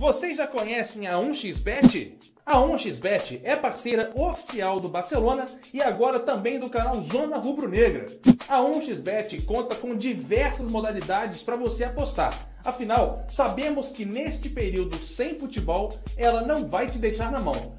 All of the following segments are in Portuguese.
Vocês já conhecem a 1xBet? A 1xBet é parceira oficial do Barcelona e agora também do canal Zona Rubro Negra. A 1xBet conta com diversas modalidades para você apostar. Afinal, sabemos que neste período sem futebol, ela não vai te deixar na mão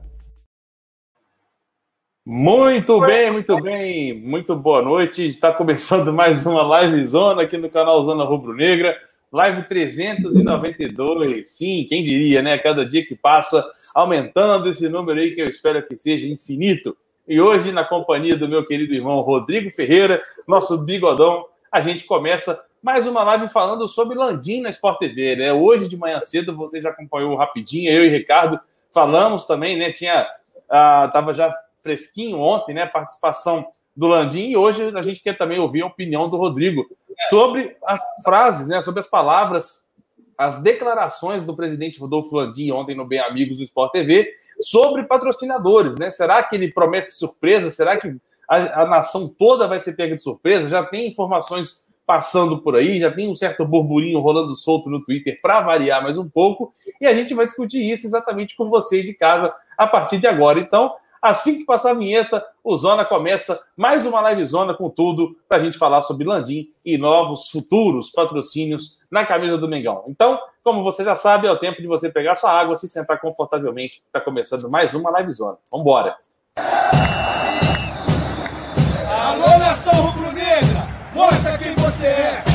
Muito bem, muito bem, muito boa noite. Está começando mais uma live zona aqui no canal Zona Rubro Negra, live 392. Sim, quem diria, né? Cada dia que passa, aumentando esse número aí que eu espero que seja infinito. E hoje, na companhia do meu querido irmão Rodrigo Ferreira, nosso bigodão, a gente começa mais uma live falando sobre Landim na Sport TV, né? Hoje de manhã cedo, você já acompanhou rapidinho, eu e Ricardo falamos também, né? Tinha, ah, tava já fresquinho ontem, né? Participação do Landim e hoje a gente quer também ouvir a opinião do Rodrigo sobre as frases, né? Sobre as palavras, as declarações do presidente Rodolfo Landim ontem no Bem Amigos do Sport TV sobre patrocinadores, né? Será que ele promete surpresa? Será que a, a nação toda vai ser pega de surpresa? Já tem informações passando por aí, já tem um certo burburinho rolando solto no Twitter para variar mais um pouco, e a gente vai discutir isso exatamente com você de casa a partir de agora. Então, Assim que passar a vinheta, o Zona começa mais uma live Zona com tudo para a gente falar sobre Landim e novos futuros patrocínios na camisa do Mengão. Então, como você já sabe, é o tempo de você pegar sua água, se sentar confortavelmente. Está começando mais uma live Zona. Vamos embora. Alô, nação rubro-negra! Mostra quem você é!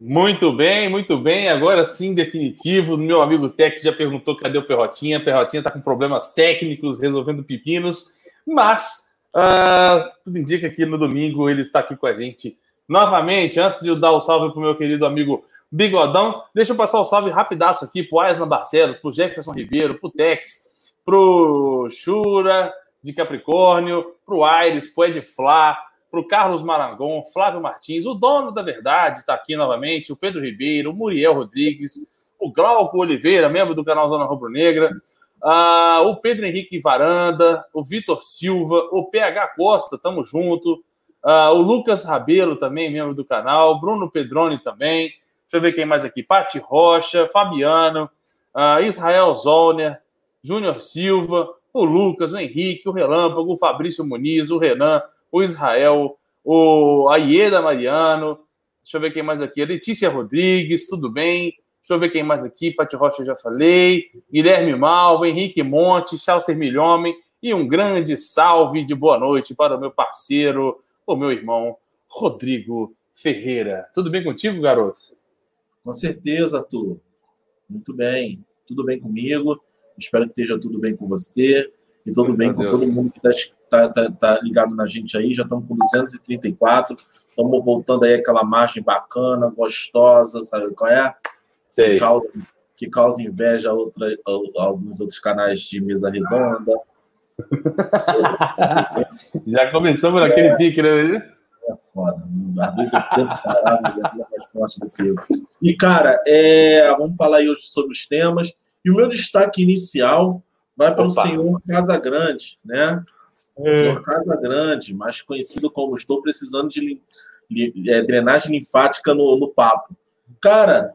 Muito bem, muito bem. Agora sim, definitivo. Meu amigo Tex já perguntou cadê o Perrotinha. Perrotinha está com problemas técnicos, resolvendo pepinos. Mas uh, tudo indica que no domingo ele está aqui com a gente novamente. Antes de eu dar o salve para o meu querido amigo Bigodão, deixa eu passar o salve rapidaço aqui para o Aislan Barcelos, para o Jefferson Ribeiro, para o Tex, para o Chura de Capricórnio, para o Aires, para o Ed Flá, para o Carlos Marangon, Flávio Martins, o dono da verdade está aqui novamente, o Pedro Ribeiro, o Muriel Rodrigues, o Glauco Oliveira, membro do canal Zona Rubro Negra, uh, o Pedro Henrique Varanda, o Vitor Silva, o PH Costa, tamo junto, uh, o Lucas Rabelo também, membro do canal, Bruno Pedroni também, deixa eu ver quem mais aqui, Pati Rocha, Fabiano, uh, Israel Zollner, Júnior Silva, o Lucas, o Henrique, o Relâmpago, o Fabrício Muniz, o Renan, o Israel, o Aieda Mariano, deixa eu ver quem mais aqui, a Letícia Rodrigues, tudo bem? Deixa eu ver quem mais aqui, Pati Rocha já falei, Guilherme Malva, Henrique Monte, Chalcer Milhomem, e um grande salve de boa noite para o meu parceiro, o meu irmão, Rodrigo Ferreira. Tudo bem contigo, garoto? Com certeza, Arthur. Muito bem. Tudo bem comigo. Espero que esteja tudo bem com você e tudo bem com todo mundo que está tá, tá, tá, ligado na gente aí, já estamos com 234, estamos voltando aí aquela margem bacana, gostosa, sabe qual é? Sei. Que causa, inveja a, outra, a, a alguns outros canais de mesa redonda. já começamos naquele é, pique, né? É foda. Às vezes eu tento parar, mas é mais forte do que eu. E, cara, é, vamos falar aí hoje sobre os temas. E o meu destaque inicial vai para Opa. o senhor Casa Grande, né? É. Senhor Casa Grande, mais conhecido como estou precisando de é, drenagem linfática no, no papo. Cara,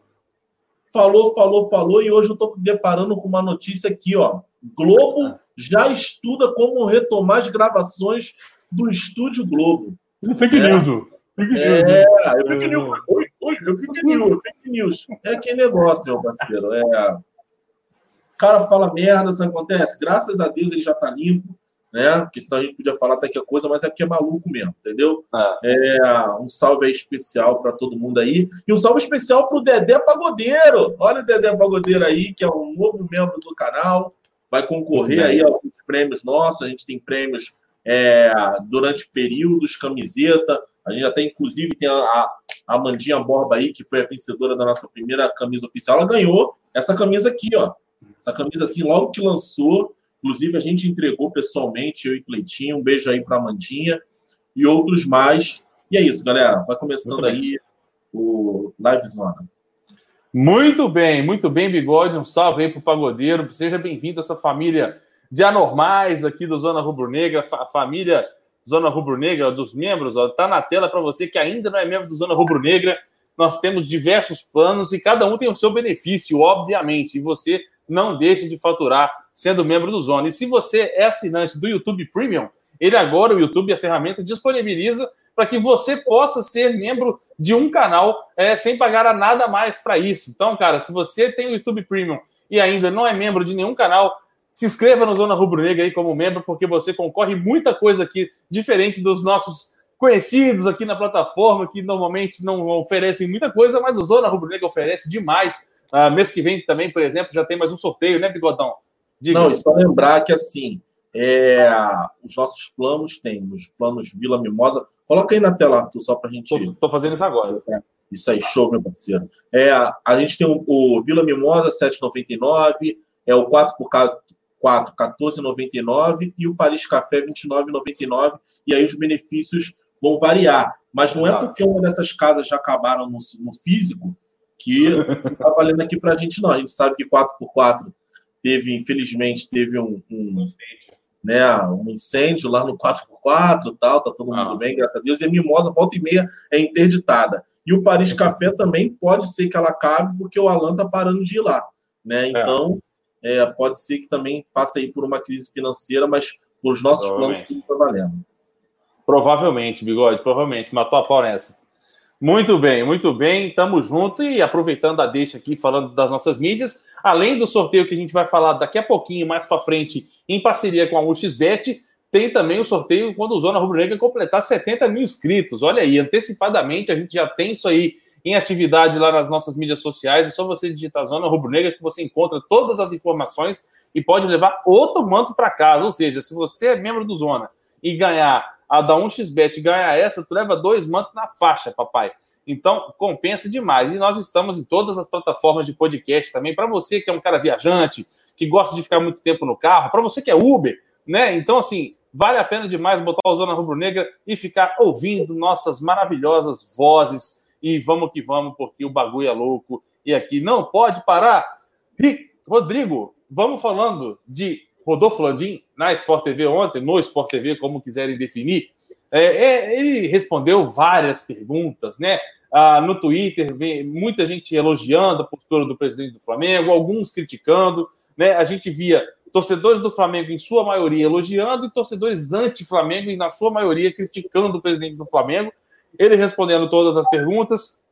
falou, falou, falou, e hoje eu estou deparando com uma notícia aqui, ó. Globo já estuda como retomar as gravações do Estúdio Globo. Fake é. news. Fake news. É, eu fake news. Oi, oi, eu fake news, fake news. É aquele negócio, meu parceiro. É. O cara fala merda, isso acontece. Graças a Deus ele já tá limpo né? Porque senão a gente podia falar até que coisa, mas é porque é maluco mesmo, entendeu? Ah. É, um salve aí especial para todo mundo aí. E um salve especial para o Dedé Pagodeiro. Olha o Dedé Pagodeiro aí, que é um novo membro do canal. Vai concorrer aí aos prêmios nossos. A gente tem prêmios é, durante períodos, camiseta. A gente até, inclusive, tem a, a Amandinha Borba aí, que foi a vencedora da nossa primeira camisa oficial. Ela ganhou essa camisa aqui, ó. Essa camisa, assim, logo que lançou, Inclusive, a gente entregou pessoalmente, eu e Cleitinho. Um beijo aí para a Mandinha e outros mais. E é isso, galera. Vai começando aí o Live Zona. Muito bem, muito bem, Bigode. Um salve aí para o Pagodeiro. Seja bem-vindo a essa família de anormais aqui do Zona Rubro Negra, a família Zona Rubro Negra, dos membros. Está na tela para você que ainda não é membro do Zona Rubro Negra. Nós temos diversos planos e cada um tem o seu benefício, obviamente. E você não deixe de faturar sendo membro do Zona. E se você é assinante do YouTube Premium, ele agora, o YouTube, a ferramenta, disponibiliza para que você possa ser membro de um canal é, sem pagar a nada mais para isso. Então, cara, se você tem o YouTube Premium e ainda não é membro de nenhum canal, se inscreva no Zona Rubro Negra aí como membro, porque você concorre muita coisa aqui diferente dos nossos conhecidos aqui na plataforma, que normalmente não oferecem muita coisa, mas o Zona Rubro Negra oferece demais. Uh, mês que vem também, por exemplo, já tem mais um sorteio, né, Bigodão? Diga. Não, e só lembrar que assim, é, os nossos planos tem, os planos Vila Mimosa. Coloca aí na tela, Arthur, só para a gente. Estou fazendo isso agora. É, isso aí, show, meu parceiro. É, a gente tem o, o Vila Mimosa, 7,99, é o 4x4, 14,99 e o Paris Café, 29,99. E aí os benefícios vão variar. Mas não é é porque uma dessas casas já acabaram no, no físico que não está valendo aqui para a gente, não. A gente sabe que 4x4 teve, infelizmente, teve um, um, né, um incêndio lá no 4x4 tal, tá todo mundo ah. bem, graças a Deus, e a Mimosa, volta e meia, é interditada. E o Paris Café também pode ser que ela acabe, porque o Alan tá parando de ir lá, né? É. Então, é. É, pode ser que também passe aí por uma crise financeira, mas os nossos planos tudo tá valendo. Provavelmente, Bigode, provavelmente. Matou a pau nessa. Muito bem, muito bem. Tamo junto e aproveitando a deixa aqui, falando das nossas mídias, além do sorteio que a gente vai falar daqui a pouquinho, mais para frente, em parceria com a UXBet, tem também o sorteio quando o Zona Rubro Negra completar 70 mil inscritos. Olha aí, antecipadamente a gente já tem isso aí em atividade lá nas nossas mídias sociais. É só você digitar Zona Rubro Negra que você encontra todas as informações e pode levar outro manto para casa. Ou seja, se você é membro do Zona e ganhar a da 1xBet ganha essa, tu leva dois mantos na faixa, papai. Então, compensa demais. E nós estamos em todas as plataformas de podcast também. Para você que é um cara viajante, que gosta de ficar muito tempo no carro, para você que é Uber, né? Então, assim, vale a pena demais botar o Zona Rubro Negra e ficar ouvindo nossas maravilhosas vozes. E vamos que vamos, porque o bagulho é louco. E aqui não pode parar. Rodrigo, vamos falando de Rodolfo Landim, na Sport TV ontem, no Sport TV, como quiserem definir, é, é, ele respondeu várias perguntas, né? Ah, no Twitter, muita gente elogiando a postura do presidente do Flamengo, alguns criticando, né? A gente via torcedores do Flamengo, em sua maioria, elogiando, e torcedores anti-Flamengo, e na sua maioria, criticando o presidente do Flamengo. Ele respondendo todas as perguntas,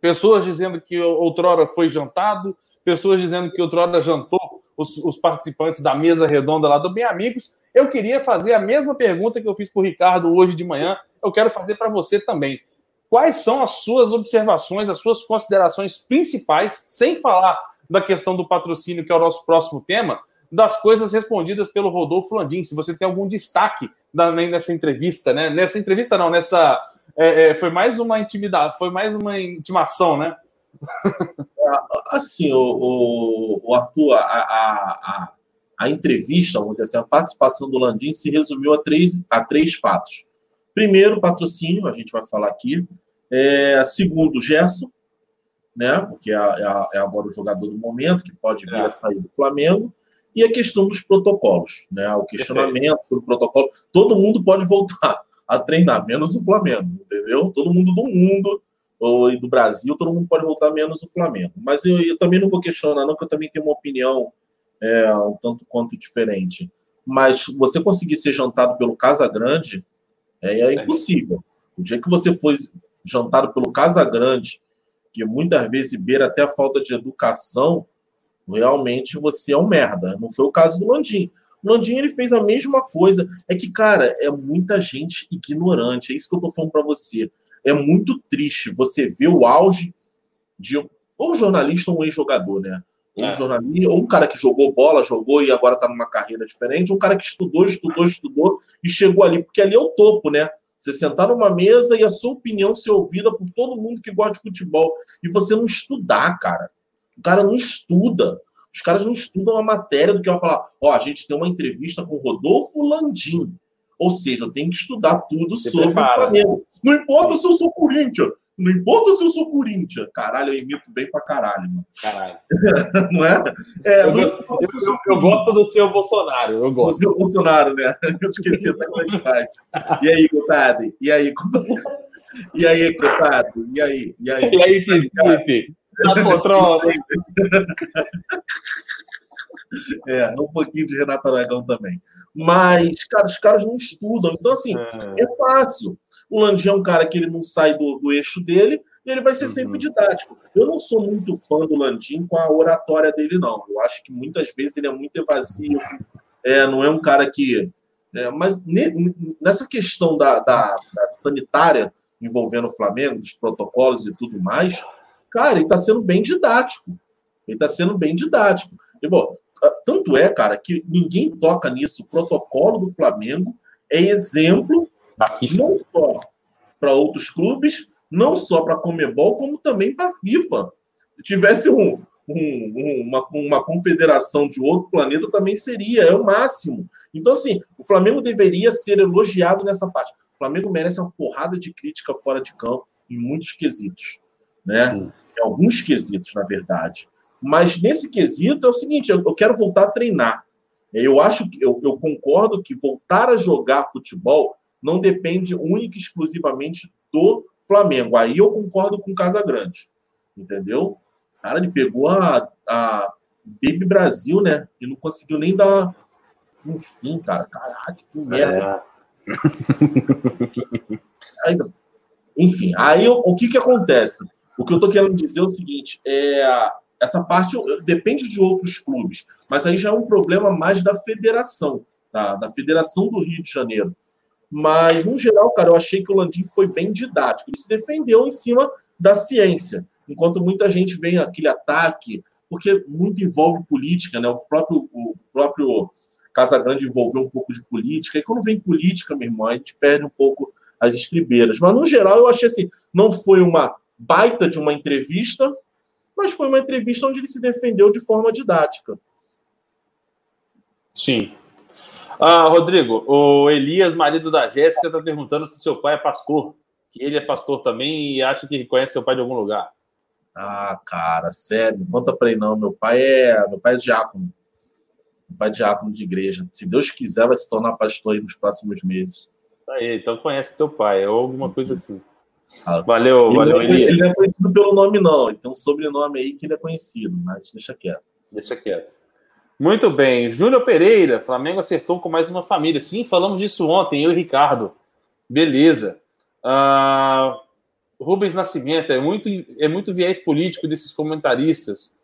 pessoas dizendo que outrora foi jantado, pessoas dizendo que outrora jantou os, os, participantes da mesa redonda lá do Bem Amigos. Eu queria fazer a mesma pergunta que eu fiz para o Ricardo hoje de manhã, eu quero fazer para você também. Quais são as suas observações, as suas considerações principais, sem falar da questão do patrocínio, que é o nosso próximo tema, das coisas respondidas pelo Rodolfo Landim? Se você tem algum destaque nessa entrevista, né? Nessa entrevista, não, nessa. É, é, foi mais uma intimidade, foi mais uma intimação, né? Assim, o, o, o Arthur, a, a, a, entrevista, vamos dizer assim, a participação do Landim se resumiu a três, a três fatos. Primeiro, patrocínio, a gente vai falar aqui. É, segundo, Gerson, né, porque é, é, é, agora o jogador do momento, que pode vir é. a sair do Flamengo. E a questão dos protocolos, né, o questionamento do protocolo. Todo mundo pode voltar a treinar, menos o Flamengo, entendeu? Todo mundo do mundo ou do Brasil, todo mundo pode voltar menos o Flamengo. Mas eu, eu também não vou questionar, não, que eu também tenho uma opinião é, um tanto quanto diferente. Mas você conseguir ser jantado pelo Casa Grande é, é impossível. O dia que você foi jantado pelo Casa Grande, que muitas vezes beira até a falta de educação, realmente você é um merda. Não foi o caso do Landim. O Landim ele fez a mesma coisa. É que, cara, é muita gente ignorante. É isso que eu tô falando para você. É muito triste você ver o auge de ou um jornalista ou um ex-jogador, né? Ou um é. jornalista, ou um cara que jogou bola, jogou e agora tá numa carreira diferente, ou um cara que estudou, estudou, estudou e chegou ali, porque ali é o topo, né? Você sentar numa mesa e a sua opinião ser ouvida por todo mundo que gosta de futebol. E você não estudar, cara. O cara não estuda. Os caras não estudam a matéria do que vai falar. Ó, a gente tem uma entrevista com Rodolfo Landim. Ou seja, eu tenho que estudar tudo sobre prepara. o Flamengo. Não importa se eu sou Corinthians. Não importa se eu sou Corinthians. Caralho, eu imito bem pra caralho, mano. Caralho. não é? é eu, eu, eu, eu, gosto do seu Bolsonaro. Eu gosto. Do seu Bolsonaro, né? Eu esqueci até como é que faz. E aí, compadre? E aí, compadre? E aí, compadre? E aí? E aí? E aí, Felipe? Na poltrona. É, um pouquinho de Renato Aragão também. Mas, cara, os caras não estudam. Então, assim, é, é fácil. O Landim é um cara que ele não sai do, do eixo dele e ele vai ser uhum. sempre didático. Eu não sou muito fã do Landim com a oratória dele, não. Eu acho que muitas vezes ele é muito evasivo, é, não é um cara que. É, mas ne, nessa questão da, da, da, sanitária envolvendo o Flamengo, dos protocolos e tudo mais, cara, ele está sendo bem didático. Ele está sendo bem didático. E, bom, tanto é, cara, que ninguém toca nisso. O protocolo do Flamengo é exemplo não só para outros clubes, não só para a Comebol, como também para a FIFA. Se tivesse um, um, uma, uma confederação de outro planeta, também seria, é o máximo. Então, assim, o Flamengo deveria ser elogiado nessa parte. O Flamengo merece uma porrada de crítica fora de campo em muitos quesitos. Né? Em alguns quesitos, na verdade. Mas nesse quesito é o seguinte: eu, eu quero voltar a treinar. Eu acho que eu, eu concordo que voltar a jogar futebol não depende única e exclusivamente do Flamengo. Aí eu concordo com o Casagrande, entendeu? Cara, ele pegou a, a Baby Brasil, né? E não conseguiu nem dar. Enfim, cara, caralho, que merda. É. enfim, aí o que que acontece? O que eu tô querendo dizer é o seguinte: é, essa parte depende de outros clubes, mas aí já é um problema mais da federação, tá? da Federação do Rio de Janeiro. Mas, no geral, cara, eu achei que o Landim foi bem didático. Ele se defendeu em cima da ciência, enquanto muita gente vem aquele ataque, porque muito envolve política, né? O próprio, o próprio Casagrande envolveu um pouco de política. E quando vem política, meu irmão, a gente perde um pouco as estribeiras. Mas, no geral, eu achei assim, não foi uma baita de uma entrevista, mas foi uma entrevista onde ele se defendeu de forma didática. Sim, ah, Rodrigo, o Elias, marido da Jéssica, está perguntando se seu pai é pastor. Que ele é pastor também e acha que conhece seu pai de algum lugar. Ah, cara, sério, não conta pra ele não. Meu pai é, meu pai é diácono. Meu pai é diácono de igreja. Se Deus quiser, vai se tornar pastor aí nos próximos meses. Tá aí, então conhece teu pai, ou alguma coisa assim. Valeu, ele valeu, é, Elias. Ele não é conhecido pelo nome, não. Ele tem um sobrenome aí que ele é conhecido, mas deixa quieto. Deixa quieto. Muito bem. Júnior Pereira, Flamengo acertou com mais uma família. Sim, falamos disso ontem, eu e Ricardo. Beleza. Uh, Rubens Nascimento, é muito, é muito viés político desses comentaristas.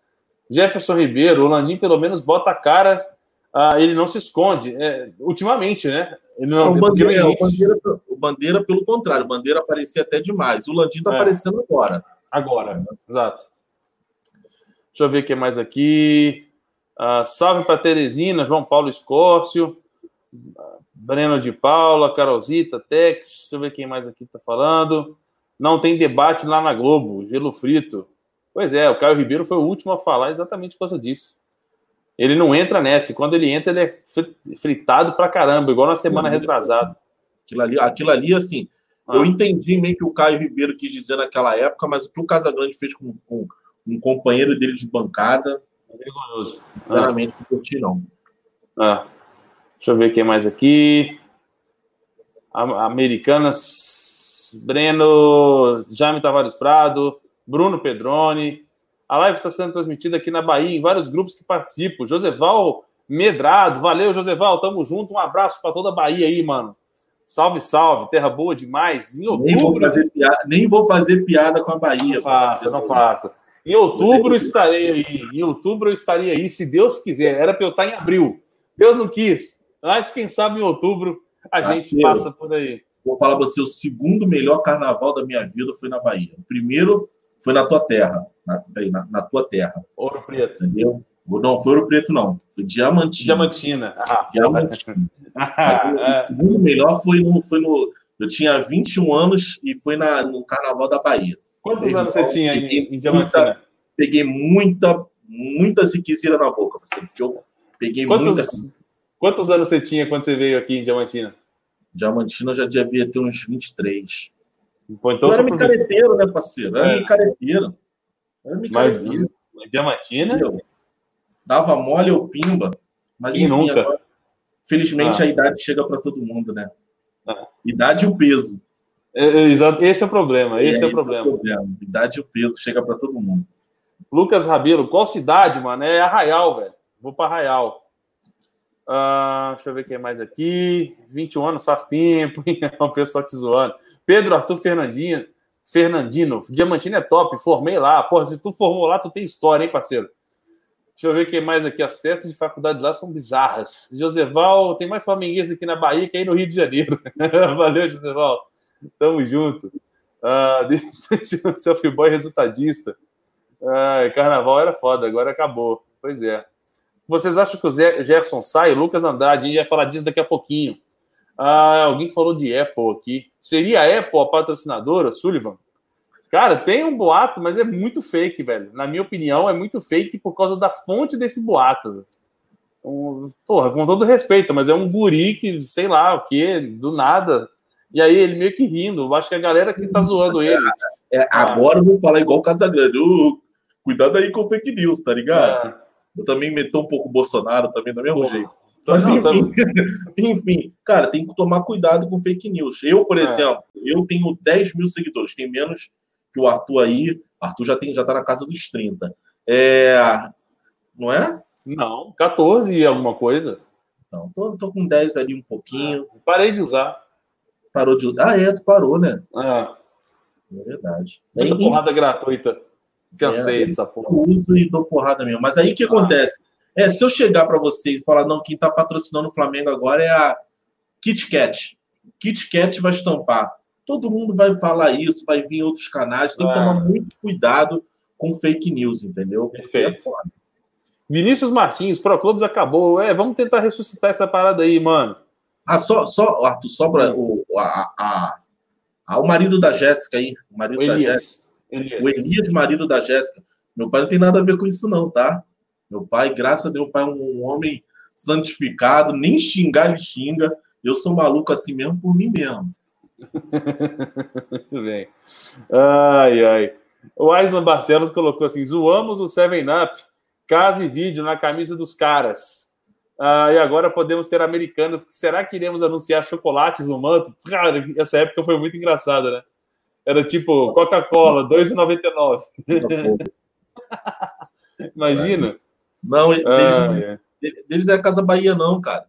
Jefferson Ribeiro, o Landim pelo menos bota a cara, uh, ele não se esconde. É, ultimamente, né? Ele não, o, bandeira, o, bandeira, o Bandeira, pelo contrário, o Bandeira aparecia até demais. O Landim tá é. aparecendo agora. Agora, exato. Deixa eu ver o que mais aqui. Uh, salve para Teresina, João Paulo Escórcio, Breno de Paula, Carolzita, Tex, deixa eu ver quem mais aqui está falando. Não tem debate lá na Globo, gelo frito. Pois é, o Caio Ribeiro foi o último a falar exatamente por causa disso. Ele não entra nessa, e quando ele entra, ele é fritado pra caramba, igual na semana retrasada. Aquilo ali, aquilo ali assim, ah. eu entendi meio que o Caio Ribeiro quis dizer naquela época, mas o que o Casagrande fez com, com um companheiro dele de bancada, vergonhoso. Sinceramente, ah. não curti, não. Ah. Deixa eu ver quem mais aqui. Americanas, Breno, Jaime Tavares Prado, Bruno Pedrone. A live está sendo transmitida aqui na Bahia, em vários grupos que participam. Joseval Medrado, valeu, Joseval, tamo junto. Um abraço para toda a Bahia aí, mano. Salve, salve, terra boa demais. Em outubro, nem, vou fazer piada, nem vou fazer piada com a Bahia. Não faça, não faça. Em outubro estarei aí. Em outubro eu estarei aí, se Deus quiser. Era para eu estar em abril. Deus não quis. Mas quem sabe em outubro a gente passa por aí. Vou falar pra você, o segundo melhor carnaval da minha vida foi na Bahia. O primeiro foi na tua terra. Na, na, na tua terra. Ouro Preto. Entendeu? Não foi Ouro Preto, não. Foi Diamantina. Diamantina. Ah, Diamantina. Mas o, é. melhor foi no, foi no. Eu tinha 21 anos e foi na, no Carnaval da Bahia. Quantos anos você tinha em, em Diamantina? Muita, peguei muita, muita ziquezira na boca. Você, eu peguei quantos, muita. Quantos anos você tinha quando você veio aqui em Diamantina? Diamantina eu já devia ter uns 23. Pô, então era micareteiro, né, parceiro? Era é. micareteiro. Era micareteiro. Mas, Diamantina? Eu, dava mole ou pimba. Mas Quem enfim, nunca? Agora, felizmente ah. a idade chega para todo mundo, né? Ah. Idade e o peso. É, é, esse é o problema. Esse é, é o problema. É o problema. Idade e o peso chega para todo mundo. Lucas Rabelo, qual cidade, mano? É Arraial, velho. Vou para Arraial. Uh, deixa eu ver quem mais aqui. 21 anos faz tempo, hein? o pessoal te zoando. Pedro Arthur Fernandinho, Fernandino, Diamantino é top, formei lá. Porra, se tu formou lá, tu tem história, hein, parceiro? Deixa eu ver quem mais aqui. As festas de faculdade lá são bizarras. Joseval, tem mais flamenguês aqui na Bahia que aí no Rio de Janeiro. Valeu, Joseval. Tamo junto. Uh, deixa o selfie boy resultadista. Uh, carnaval era foda, agora acabou. Pois é. Vocês acham que o Gerson sai? Lucas Andrade, a gente vai falar disso daqui a pouquinho. Ah, alguém falou de Apple aqui. Seria a Apple a patrocinadora, Sullivan? Cara, tem um boato, mas é muito fake, velho. Na minha opinião, é muito fake por causa da fonte desse boato. Um, porra, com todo respeito, mas é um guri que, sei lá o que, do nada. E aí ele meio que rindo. Eu acho que a galera que tá zoando ele. É, é, agora eu vou falar igual o Casagrande. Uh, cuidado aí com fake news, tá ligado? É. Eu também meto um pouco o Bolsonaro também, do mesmo Porra. jeito. Mas, enfim, enfim, cara, tem que tomar cuidado com fake news. Eu, por é. exemplo, eu tenho 10 mil seguidores, tem menos que o Arthur aí. Arthur já, tem, já tá na casa dos 30. É, não é? Não, 14 e alguma coisa. Não, tô, tô com 10 ali um pouquinho. Ah, parei de usar. Parou de usar? Ah, é, tu parou, né? É. É verdade. Muita porrada gratuita. Cansei é, dessa porra. Uso e dou porrada mesmo. Mas aí o que ah. acontece? É, se eu chegar para vocês e falar, não, quem tá patrocinando o Flamengo agora é a Kit Kat. Kit Kat vai estampar. Todo mundo vai falar isso, vai vir em outros canais. Tem que tomar muito cuidado com fake news, entendeu? Perfeito. É Vinícius Martins, Pro Clubes acabou. É, vamos tentar ressuscitar essa parada aí, mano. Ah, só, só Arthur, só para o, a, a, a, o marido da Jéssica aí. O marido o da Jéssica. Elias. O Elias, marido da Jéssica. Meu pai não tem nada a ver com isso, não, tá? Meu pai, graças a Deus, pai é um homem santificado, nem xingar ele xinga. Eu sou maluco assim mesmo por mim mesmo. Muito bem. Ai, ai. O Aislan Barcelos colocou assim: zoamos o Seven Up, casa e vídeo na camisa dos caras. Ah, e agora podemos ter americanos. Será que iremos anunciar chocolates no manto? Cara, essa época foi muito engraçada, né? Era tipo Coca-Cola, 2,99. Imagina. Não, eles, ah, é. eles era Casa Bahia, não, cara.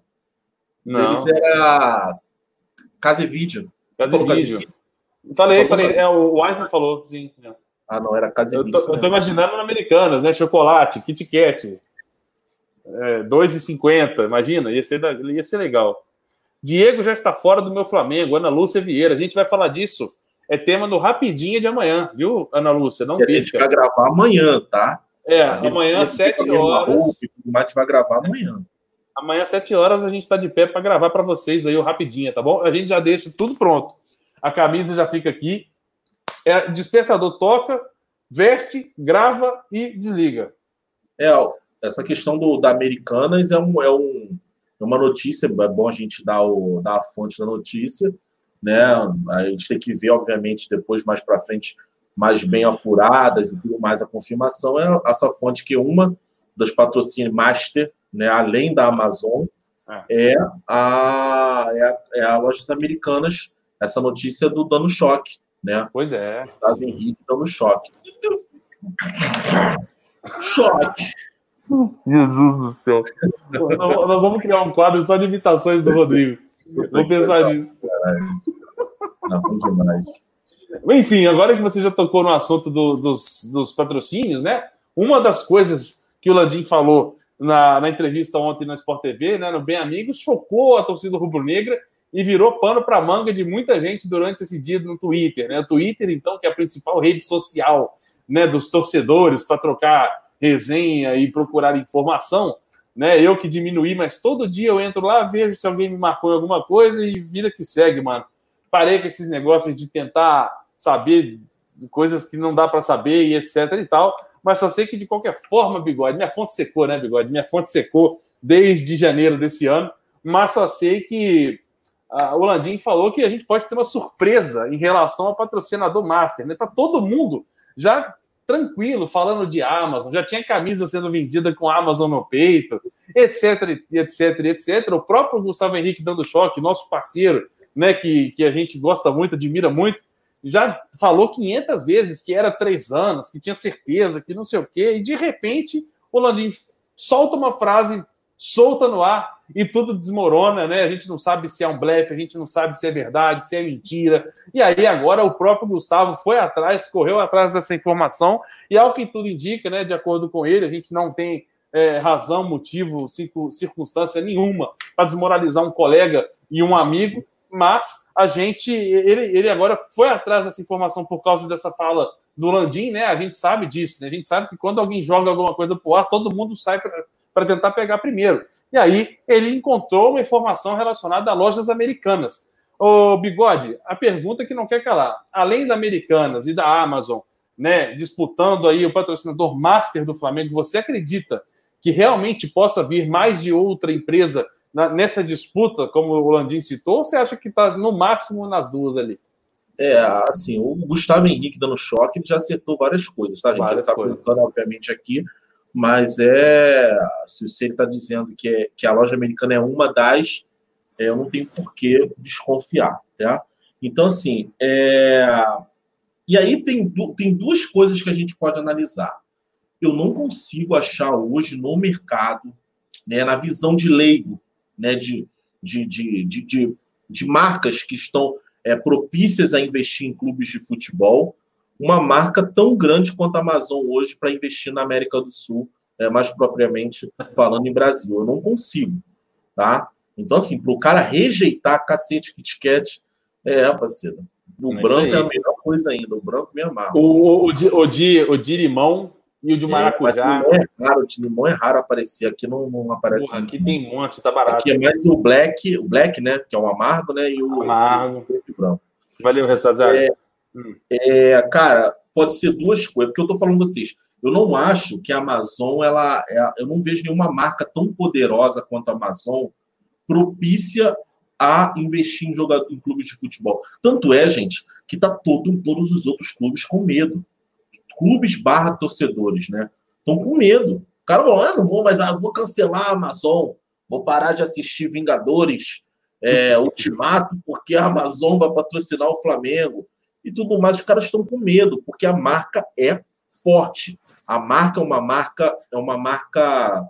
Não. Eles era Casa e Vídeo. Casa e Vídeo. Falei, falei. É, o Wiseman falou, sim. É. Ah, não, era Casa e Vídeo. Eu tô, imaginando na Americanas, né? Chocolate, Kit Kat. É, 2,50, imagina, ia ser, ia ser legal. Diego já está fora do meu Flamengo, Ana Lúcia Vieira. A gente vai falar disso é tema do Rapidinha de amanhã, viu, Ana Lúcia? Não perca. A gente vai gravar amanhã, tá? É, amanhã às 7 horas. a gente vai gravar amanhã. Amanhã às 7 horas a gente está de pé para gravar para vocês aí o Rapidinha, tá bom? A gente já deixa tudo pronto. A camisa já fica aqui. É, despertador toca, veste, grava e desliga. É, essa questão do, da Americanas é, um, é, um, é uma notícia, é bom a gente dar, o, dar a fonte da notícia né? A gente tem que ver, obviamente, depois mais para frente, mais bem apuradas e tudo mais a confirmação é essa fonte que uma das patrocínios master, né, além da Amazon, é, é a, é a, é a Lojas Americanas, essa notícia do dano choque, né? Pois é. Estado Henrique dando choque. Choque. Jesus do céu. Nós vamos criar um quadro só de imitações do Rodrigo. Vou pensar nisso. Não, demais. Enfim, agora que você já tocou no assunto do, dos, dos patrocínios, né? Uma das coisas que o Landim falou na, na entrevista ontem na Sport TV, né, no Bem Amigos, chocou a torcida rubro-negra e virou pano para manga de muita gente durante esse dia no Twitter. Né? O Twitter, então, que é a principal rede social né, dos torcedores para trocar resenha e procurar informação, né? Eu que diminuí, mas todo dia eu entro lá, vejo se alguém me marcou em alguma coisa e vida que segue, mano. Parei com esses negócios de tentar saber coisas que não dá para saber e etc e tal, mas só sei que de qualquer forma, Bigode, minha fonte secou, né, Bigode? Minha fonte secou desde janeiro desse ano, mas só sei que o Landim falou que a gente pode ter uma surpresa em relação ao patrocinador Master, né? Tá todo mundo já tranquilo falando de Amazon, já tinha camisa sendo vendida com Amazon no peito, etc, etc, etc. O próprio Gustavo Henrique dando choque, nosso parceiro, né, que, que a gente gosta muito, admira muito, já falou 500 vezes que era três anos, que tinha certeza, que não sei o quê, e de repente o Landim solta uma frase solta no ar e tudo desmorona, né? A gente não sabe se é um blefe, a gente não sabe se é verdade, se é mentira. E aí agora o próprio Gustavo foi atrás, correu atrás dessa informação e ao que tudo indica, né? De acordo com ele, a gente não tem é, razão, motivo, circunstância nenhuma para desmoralizar um colega e um amigo, mas a gente, ele, ele agora foi atrás dessa informação por causa dessa fala do Landim, né? A gente sabe disso, né? A gente sabe que quando alguém joga alguma coisa pro ar, todo mundo sai para tentar pegar primeiro. E aí ele encontrou uma informação relacionada a lojas americanas. Ô, Bigode, a pergunta que não quer calar. Além da Americanas e da Amazon, né, disputando aí o patrocinador master do Flamengo, você acredita que realmente possa vir mais de outra empresa nessa disputa, como o Landim citou, ou você acha que está no máximo nas duas ali? É, assim, o Gustavo Henrique dando choque, ele já acertou várias coisas, tá, gente? Várias ele está colocando, obviamente, aqui mas é se, ele está dizendo que, é, que a loja americana é uma das, é, eu não tenho por que desconfiar, tá? Então, assim, é... e aí tem, tem duas coisas que a gente pode analisar. Eu não consigo achar hoje no mercado, né, na visão de leigo, né, de, de, de, de, de, marcas que estão é, propícias a investir em clubes de futebol, uma marca tão grande quanto a Amazon hoje para investir na América do Sul, é, mais propriamente falando em Brasil. Eu não consigo, tá? Então, assim, para o cara rejeitar cacete Kit Kat, é, parceiro. O é branco é a melhor coisa ainda. O branco me amarra. O, o, o, de, o de limão e o de maracujá. É, é raro, o de limão é raro aparecer. Aqui não, não aparece. Porra, aqui tem um monte, tá barato. Aqui é mais o black, o black, né? Que é o amargo, né? E o amargo. Branco. Valeu, Ressazar. É, é, cara, pode ser duas coisas, porque eu estou falando vocês. Eu não acho que a Amazon, ela, é, eu não vejo nenhuma marca tão poderosa quanto a Amazon propícia a investir em, jogador, em clubes de futebol. Tanto é, gente, que tá todo, todos os outros clubes com medo. Clubes barra torcedores, né? Estão com medo. O cara falou, ah, não vou mais, ah, vou cancelar a Amazon, vou parar de assistir Vingadores é, Ultimato, porque a Amazon vai patrocinar o Flamengo e tudo mais. Os caras estão com medo, porque a marca é forte. A marca é uma marca, é uma marca.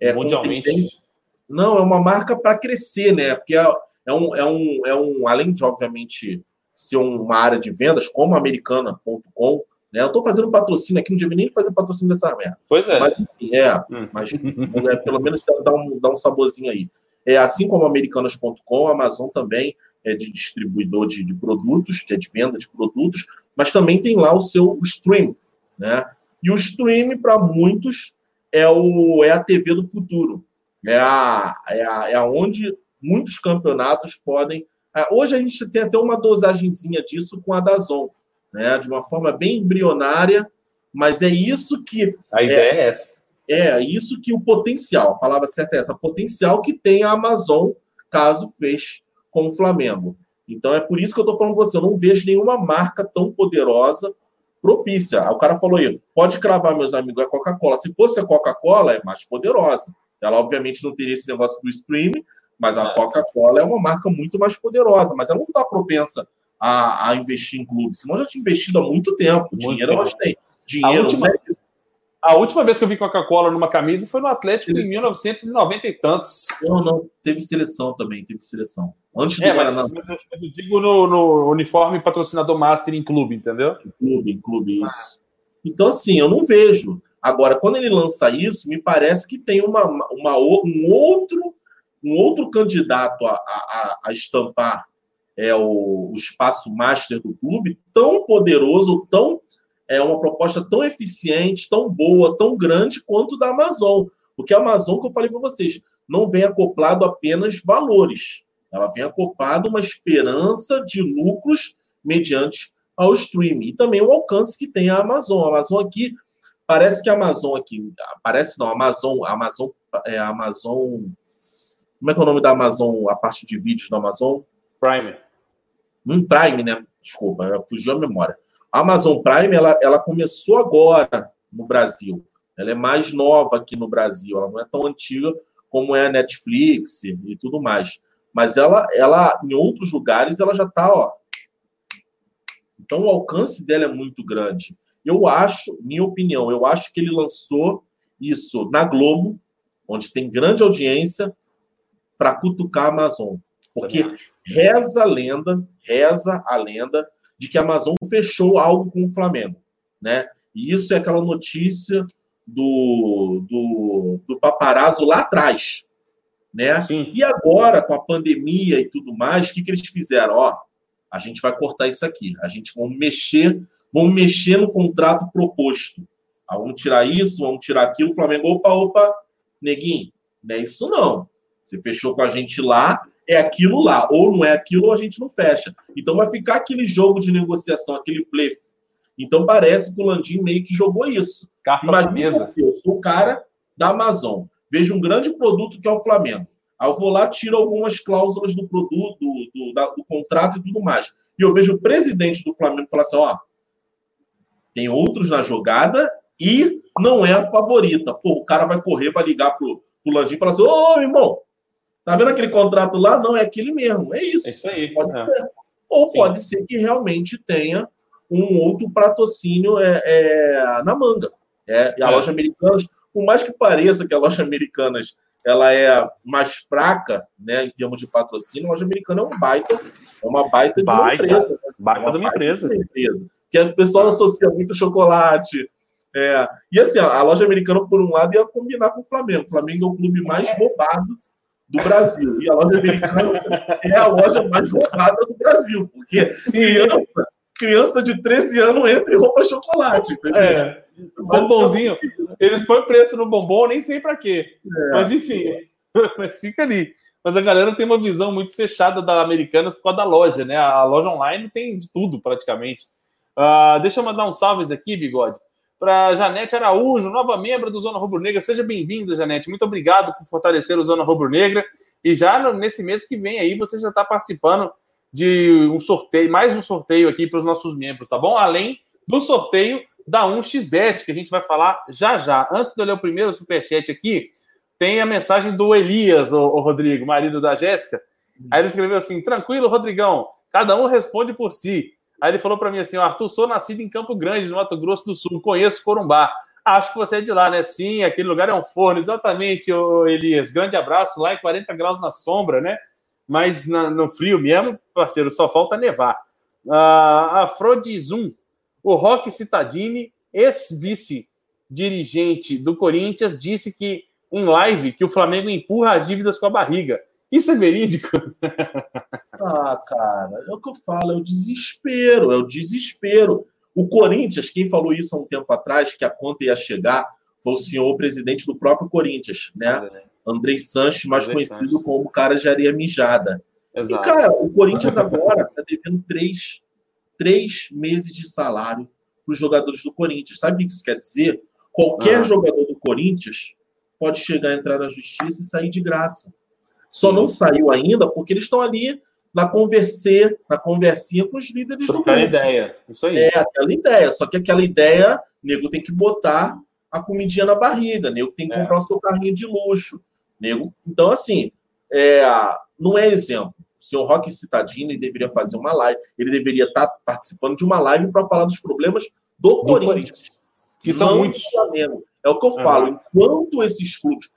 É, Mundialmente. Não, é uma marca para crescer, né? Porque é, é, um, é, um, é um, além de, obviamente, ser uma área de vendas, como americana.com, né? Eu estou fazendo patrocínio aqui, não devia nem fazer patrocínio dessa merda. Pois é. Mas, enfim, é, hum. mas é, pelo menos dá um, dá um saborzinho aí. É, assim como americanas.com, a Amazon também é, de distribuidor de, de produtos, de, de venda de produtos, mas também tem lá o seu stream, né? E o stream, para muitos, é, o, é a TV do futuro. É, a, é, a, é onde muitos campeonatos podem. É, hoje a gente tem até uma dosagemzinha disso com a Dazon, né? de uma forma bem embrionária, mas é isso que. A ideia é, é essa. É, isso que o potencial, a palavra certa é essa, potencial que tem a Amazon caso feche com o Flamengo. Então é por isso que eu estou falando com você. Eu não vejo nenhuma marca tão poderosa propícia. Aí o cara falou aí, pode cravar, meus amigos, é Coca-Cola. Se fosse a Coca-Cola, é mais poderosa. Ela, obviamente, não teria esse negócio do streaming, mas a é. Coca-Cola é uma marca muito mais poderosa. Mas ela não está propensa a, a, investir em clubes. Senão já tinha investido há muito tempo. Muito Dinheiro tempo. elas têm. Dinheiro, a última, a última vez que eu vi Coca-Cola numa camisa foi no Atlético em 1990 e tantos. Não, não. Teve seleção também, teve seleção. Antes do é, mas, mas, eu, mas eu digo no, no, uniforme patrocinador master em clube, entendeu? Em clube, em clube, isso. Então, assim, eu não vejo. Agora, quando ele lança isso, me parece que tem uma, uma, um, outro, um outro candidato a, a, a estampar é, o, o, espaço master do clube tão poderoso, tão é uma proposta tão eficiente, tão boa, tão grande quanto da Amazon. Porque a Amazon, que eu falei para vocês, não vem acoplado apenas valores. Ela vem acoplado uma esperança de lucros mediante ao streaming. E também o alcance que tem a Amazon. A Amazon aqui, parece que a Amazon aqui, parece não, a Amazon, a Amazon, é, a Amazon, como é que é o nome da Amazon, a parte de vídeos da Amazon? Prime. Um Prime, né? Desculpa, fugiu a memória. A Amazon Prime, ela, ela começou agora no Brasil. Ela é mais nova aqui no Brasil. Ela não é tão antiga como é a Netflix e tudo mais. Mas ela, ela em outros lugares, ela já está, ó. Então o alcance dela é muito grande. Eu acho, minha opinião, eu acho que ele lançou isso na Globo, onde tem grande audiência, para cutucar a Amazon. Porque reza a lenda, reza a lenda de que a Amazon fechou algo com o Flamengo, né? E isso é aquela notícia do, do, do paparazzo lá atrás, né? Sim. E agora, com a pandemia e tudo mais, o que, que eles fizeram? Ó, a gente vai cortar isso aqui, a gente vai mexer, vamos mexer no contrato proposto. Ah, vamos tirar isso, vamos tirar aquilo. O Flamengo, opa, opa, neguinho, não é isso não. Você fechou com a gente lá, é aquilo lá. Ou não é aquilo, ou a gente não fecha. Então vai ficar aquele jogo de negociação, aquele blefe. Então parece que o Landim meio que jogou isso. Imagina se eu sou o cara da Amazon, vejo um grande produto que é o Flamengo. Aí eu vou lá, tiro algumas cláusulas do produto, do, do, da, do contrato e tudo mais. E eu vejo o presidente do Flamengo falar assim: ó, tem outros na jogada e não é a favorita. Pô, o cara vai correr, vai ligar pro, pro Landim e falar assim: ô, irmão, Tá vendo aquele contrato lá? Não, é aquele mesmo. É isso. É isso aí. Pode é. ser. Ou Sim. pode ser que realmente tenha um outro patrocínio é, é, na manga. É, e a é. loja Americanas, por mais que pareça que a loja Americanas ela é mais fraca, né, em termos de patrocínio, a loja americana é um baita, é uma baita, baita de uma empresa. Baita, é uma de uma empresa. empresa. Que o pessoal associa muito chocolate. É. E assim, a loja americana, por um lado, ia combinar com o Flamengo. O Flamengo é o clube mais roubado do Brasil. E a loja americana é a loja mais roubada do Brasil, porque criança, criança de 13 anos entra em roupa chocolate. Entendeu? É, bombonzinho. Eles põem preço no bombom, nem sei para quê. É. Mas enfim, mas fica ali. Mas a galera tem uma visão muito fechada da Americanas por causa da loja, né? A loja online tem de tudo praticamente. Uh, deixa eu mandar uns salves aqui, Bigode para Janete Araújo, nova membro do Zona Rubro Negra. Seja bem-vinda, Janete. Muito obrigado por fortalecer o Zona Rubro Negra. E já nesse mês que vem aí, você já está participando de um sorteio, mais um sorteio aqui para os nossos membros, tá bom? Além do sorteio da 1xBet, que a gente vai falar já já. Antes de eu ler o primeiro superchat aqui, tem a mensagem do Elias, o, o Rodrigo, marido da Jéssica. Aí ele escreveu assim: tranquilo, Rodrigão, cada um responde por si. Aí ele falou para mim assim: Arthur, sou nascido em Campo Grande, no Mato Grosso do Sul, conheço Corumbá. Acho que você é de lá, né? Sim, aquele lugar é um forno, exatamente, ô Elias. Grande abraço, lá é 40 graus na sombra, né? Mas na, no frio mesmo, parceiro, só falta nevar. Uh, Afrodizum, o Roque Citadini, ex-vice-dirigente do Corinthians, disse que em live que o Flamengo empurra as dívidas com a barriga. Isso é verídico? Ah, cara, é o que eu falo, é o desespero, é o desespero. O Corinthians, quem falou isso há um tempo atrás, que a conta ia chegar, foi o senhor presidente do próprio Corinthians, né? É. Andrei Sanches, mais Andrei conhecido Sanches. como cara de areia mijada. Exato. E, cara, o Corinthians agora está devendo três, três meses de salário para os jogadores do Corinthians. Sabe o que isso quer dizer? Qualquer ah. jogador do Corinthians pode chegar a entrar na justiça e sair de graça. Só não saiu ainda porque eles estão ali na converser, na conversinha com os líderes do grupo. ideia, isso aí. É, aquela ideia. Só que aquela ideia, nego tem que botar a comidinha na barriga, nego tem que é. comprar o seu carrinho de luxo. Nego... Então, assim, é, não é exemplo. O senhor Roque Citadini deveria fazer uma live, ele deveria estar participando de uma live para falar dos problemas do, do Corinthians. Corinthians. Que são muitos. É o que eu falo. Enquanto esses clubes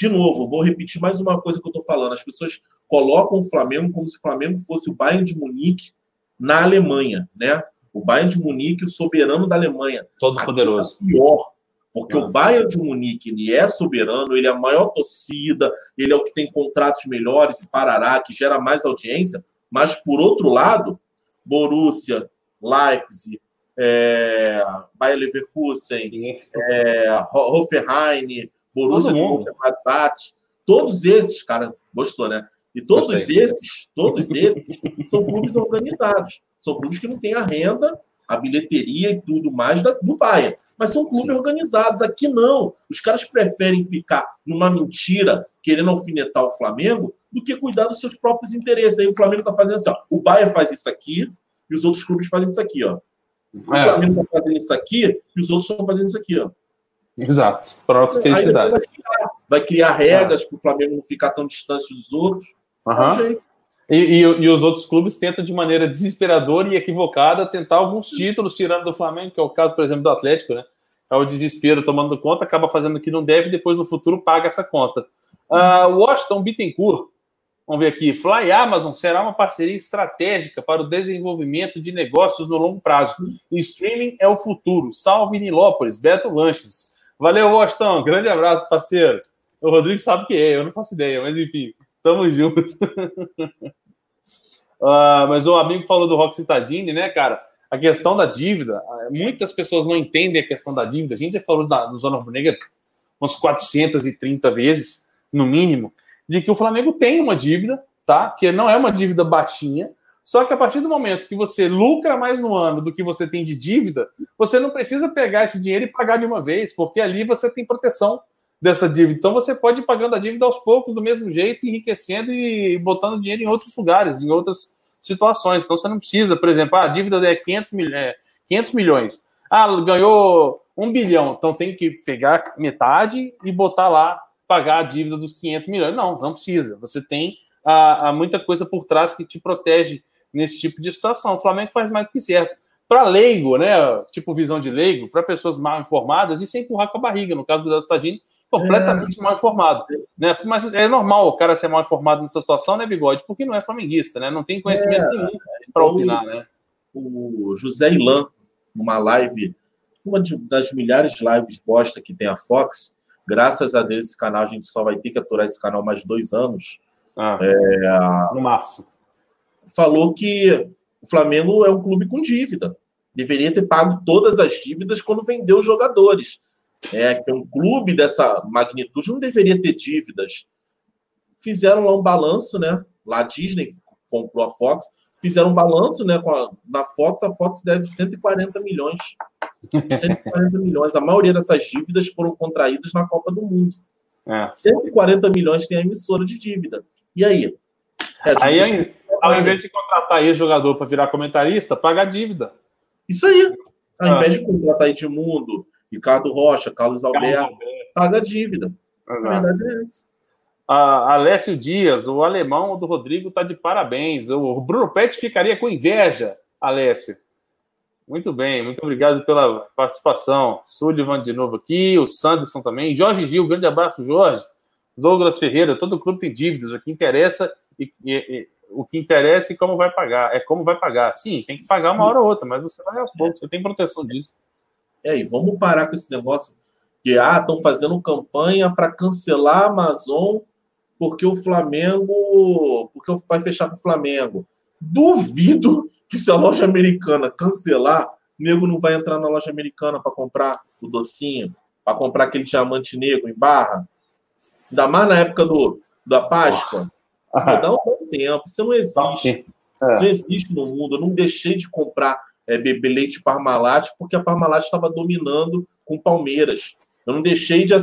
de novo, vou repetir mais uma coisa que eu estou falando. As pessoas colocam o Flamengo como se o Flamengo fosse o Bayern de Munique na Alemanha, né? O Bayern de Munique, o soberano da Alemanha. Todo Aqui poderoso. Tá pior. Porque o Bayern de Munique ele é soberano, ele é a maior torcida, ele é o que tem contratos melhores e parará, que gera mais audiência. Mas, por outro lado, Borussia, Leipzig, é, Bayer Leverkusen, é, Hoffenheim, Borussia de Mönchengladbach, todos esses, cara, gostou, né? E todos Gostei. esses, todos esses são clubes organizados. São clubes que não têm a renda a bilheteria e tudo mais da, do Bayern. Mas são clubes Sim. organizados. Aqui não. Os caras preferem ficar numa mentira, querendo alfinetar o Flamengo, do que cuidar dos seus próprios interesses. Aí o Flamengo está fazendo assim: ó, o Bayern faz isso aqui e os outros clubes fazem isso aqui. Ó. O é. Flamengo está fazendo isso aqui e os outros estão fazendo isso aqui. Ó. Exato, para nossa felicidade. Vai criar, vai criar regras é. para o Flamengo não ficar tão distante dos outros. Uhum. E, e, e, os outros clubes tentam de maneira desesperadora e equivocada tentar alguns títulos tirando do Flamengo, que é o caso, por exemplo, do Atlético, né? É o desespero tomando conta, acaba fazendo o que não deve e depois no futuro paga essa conta. Uh, Washington Bittencourt, vamos ver aqui. Fly Amazon será uma parceria estratégica para o desenvolvimento de negócios no longo prazo. Streaming é o futuro. Salve Nilópolis, Beto Lanches. Valeu, Washington. Grande abraço, parceiro. O Rodrigo sabe que é, eu não faço ideia, mas enfim, tamo junto. Uh, mas o amigo falou do Rock Citadini, né, cara? A questão da dívida, muitas pessoas não entendem a questão da dívida. A gente já falou da, no Zona Negra umas 430 vezes, no mínimo, de que o Flamengo tem uma dívida, tá? Que não é uma dívida baixinha, só que a partir do momento que você lucra mais no ano do que você tem de dívida, você não precisa pegar esse dinheiro e pagar de uma vez, porque ali você tem proteção dessa dívida. Então você pode ir pagando a dívida aos poucos, do mesmo jeito, enriquecendo e botando dinheiro em outros lugares, em outras situações. Então você não precisa, por exemplo, ah, a dívida é 500, mil, é 500 milhões. Ah, ganhou um bilhão, então tem que pegar metade e botar lá, pagar a dívida dos 500 milhões. Não, não precisa. Você tem a, a muita coisa por trás que te protege nesse tipo de situação. O Flamengo faz mais do que certo. Para leigo, né? Tipo visão de leigo, para pessoas mal informadas, isso é empurrar com a barriga. No caso do Léo Stadini, completamente é. mal informado. Né? Mas é normal o cara ser mal informado nessa situação, né, Bigode? Porque não é flamenguista, né? Não tem conhecimento é. nenhum para opinar, né? O José Ilan, numa live, uma das milhares de lives bosta que tem a Fox, graças a Deus esse canal, a gente só vai ter que aturar esse canal mais dois anos. Ah, é, no máximo. Falou que o Flamengo é um clube com dívida. Deveria ter pago todas as dívidas quando vendeu os jogadores é, que um clube dessa magnitude não deveria ter dívidas. Fizeram lá um balanço, né? Lá a Disney comprou a Fox, fizeram um balanço, né? Com a, na Fox, a Fox deve 140 milhões. 140 milhões. A maioria dessas dívidas foram contraídas na Copa do Mundo. É. 140 milhões tem a emissora de dívida. E aí? É aí, ao invés de contratar aí jogador para virar comentarista, paga a dívida. Isso aí. Ao ah. invés de contratar Edmundo, Ricardo Rocha, Carlos Alberto, Carlos Alberto. paga a dívida. Exato. A verdade é essa. Alessio Dias, o alemão do Rodrigo está de parabéns. O Bruno Pet ficaria com inveja, Alessio. Muito bem, muito obrigado pela participação. Sullivan de novo aqui, o Sanderson também. Jorge Gil, grande abraço, Jorge. Douglas Ferreira, todo clube tem dívidas. O que interessa e, e, o que interessa e como vai pagar. É como vai pagar. Sim, tem que pagar uma hora ou outra, mas você vai aos poucos, você tem proteção disso. É, e vamos parar com esse negócio que ah, estão fazendo campanha para cancelar a Amazon porque o Flamengo, porque vai fechar com o Flamengo. Duvido que se a loja americana cancelar, o nego não vai entrar na loja americana para comprar o docinho, para comprar aquele diamante negro em barra. Ainda mais na época do, da Páscoa. Dá um bom tempo. Isso não existe. É. Isso não existe no mundo. Eu não deixei de comprar é, beber leite Parmalat, porque a Parmalat estava dominando com Palmeiras. Eu não deixei de,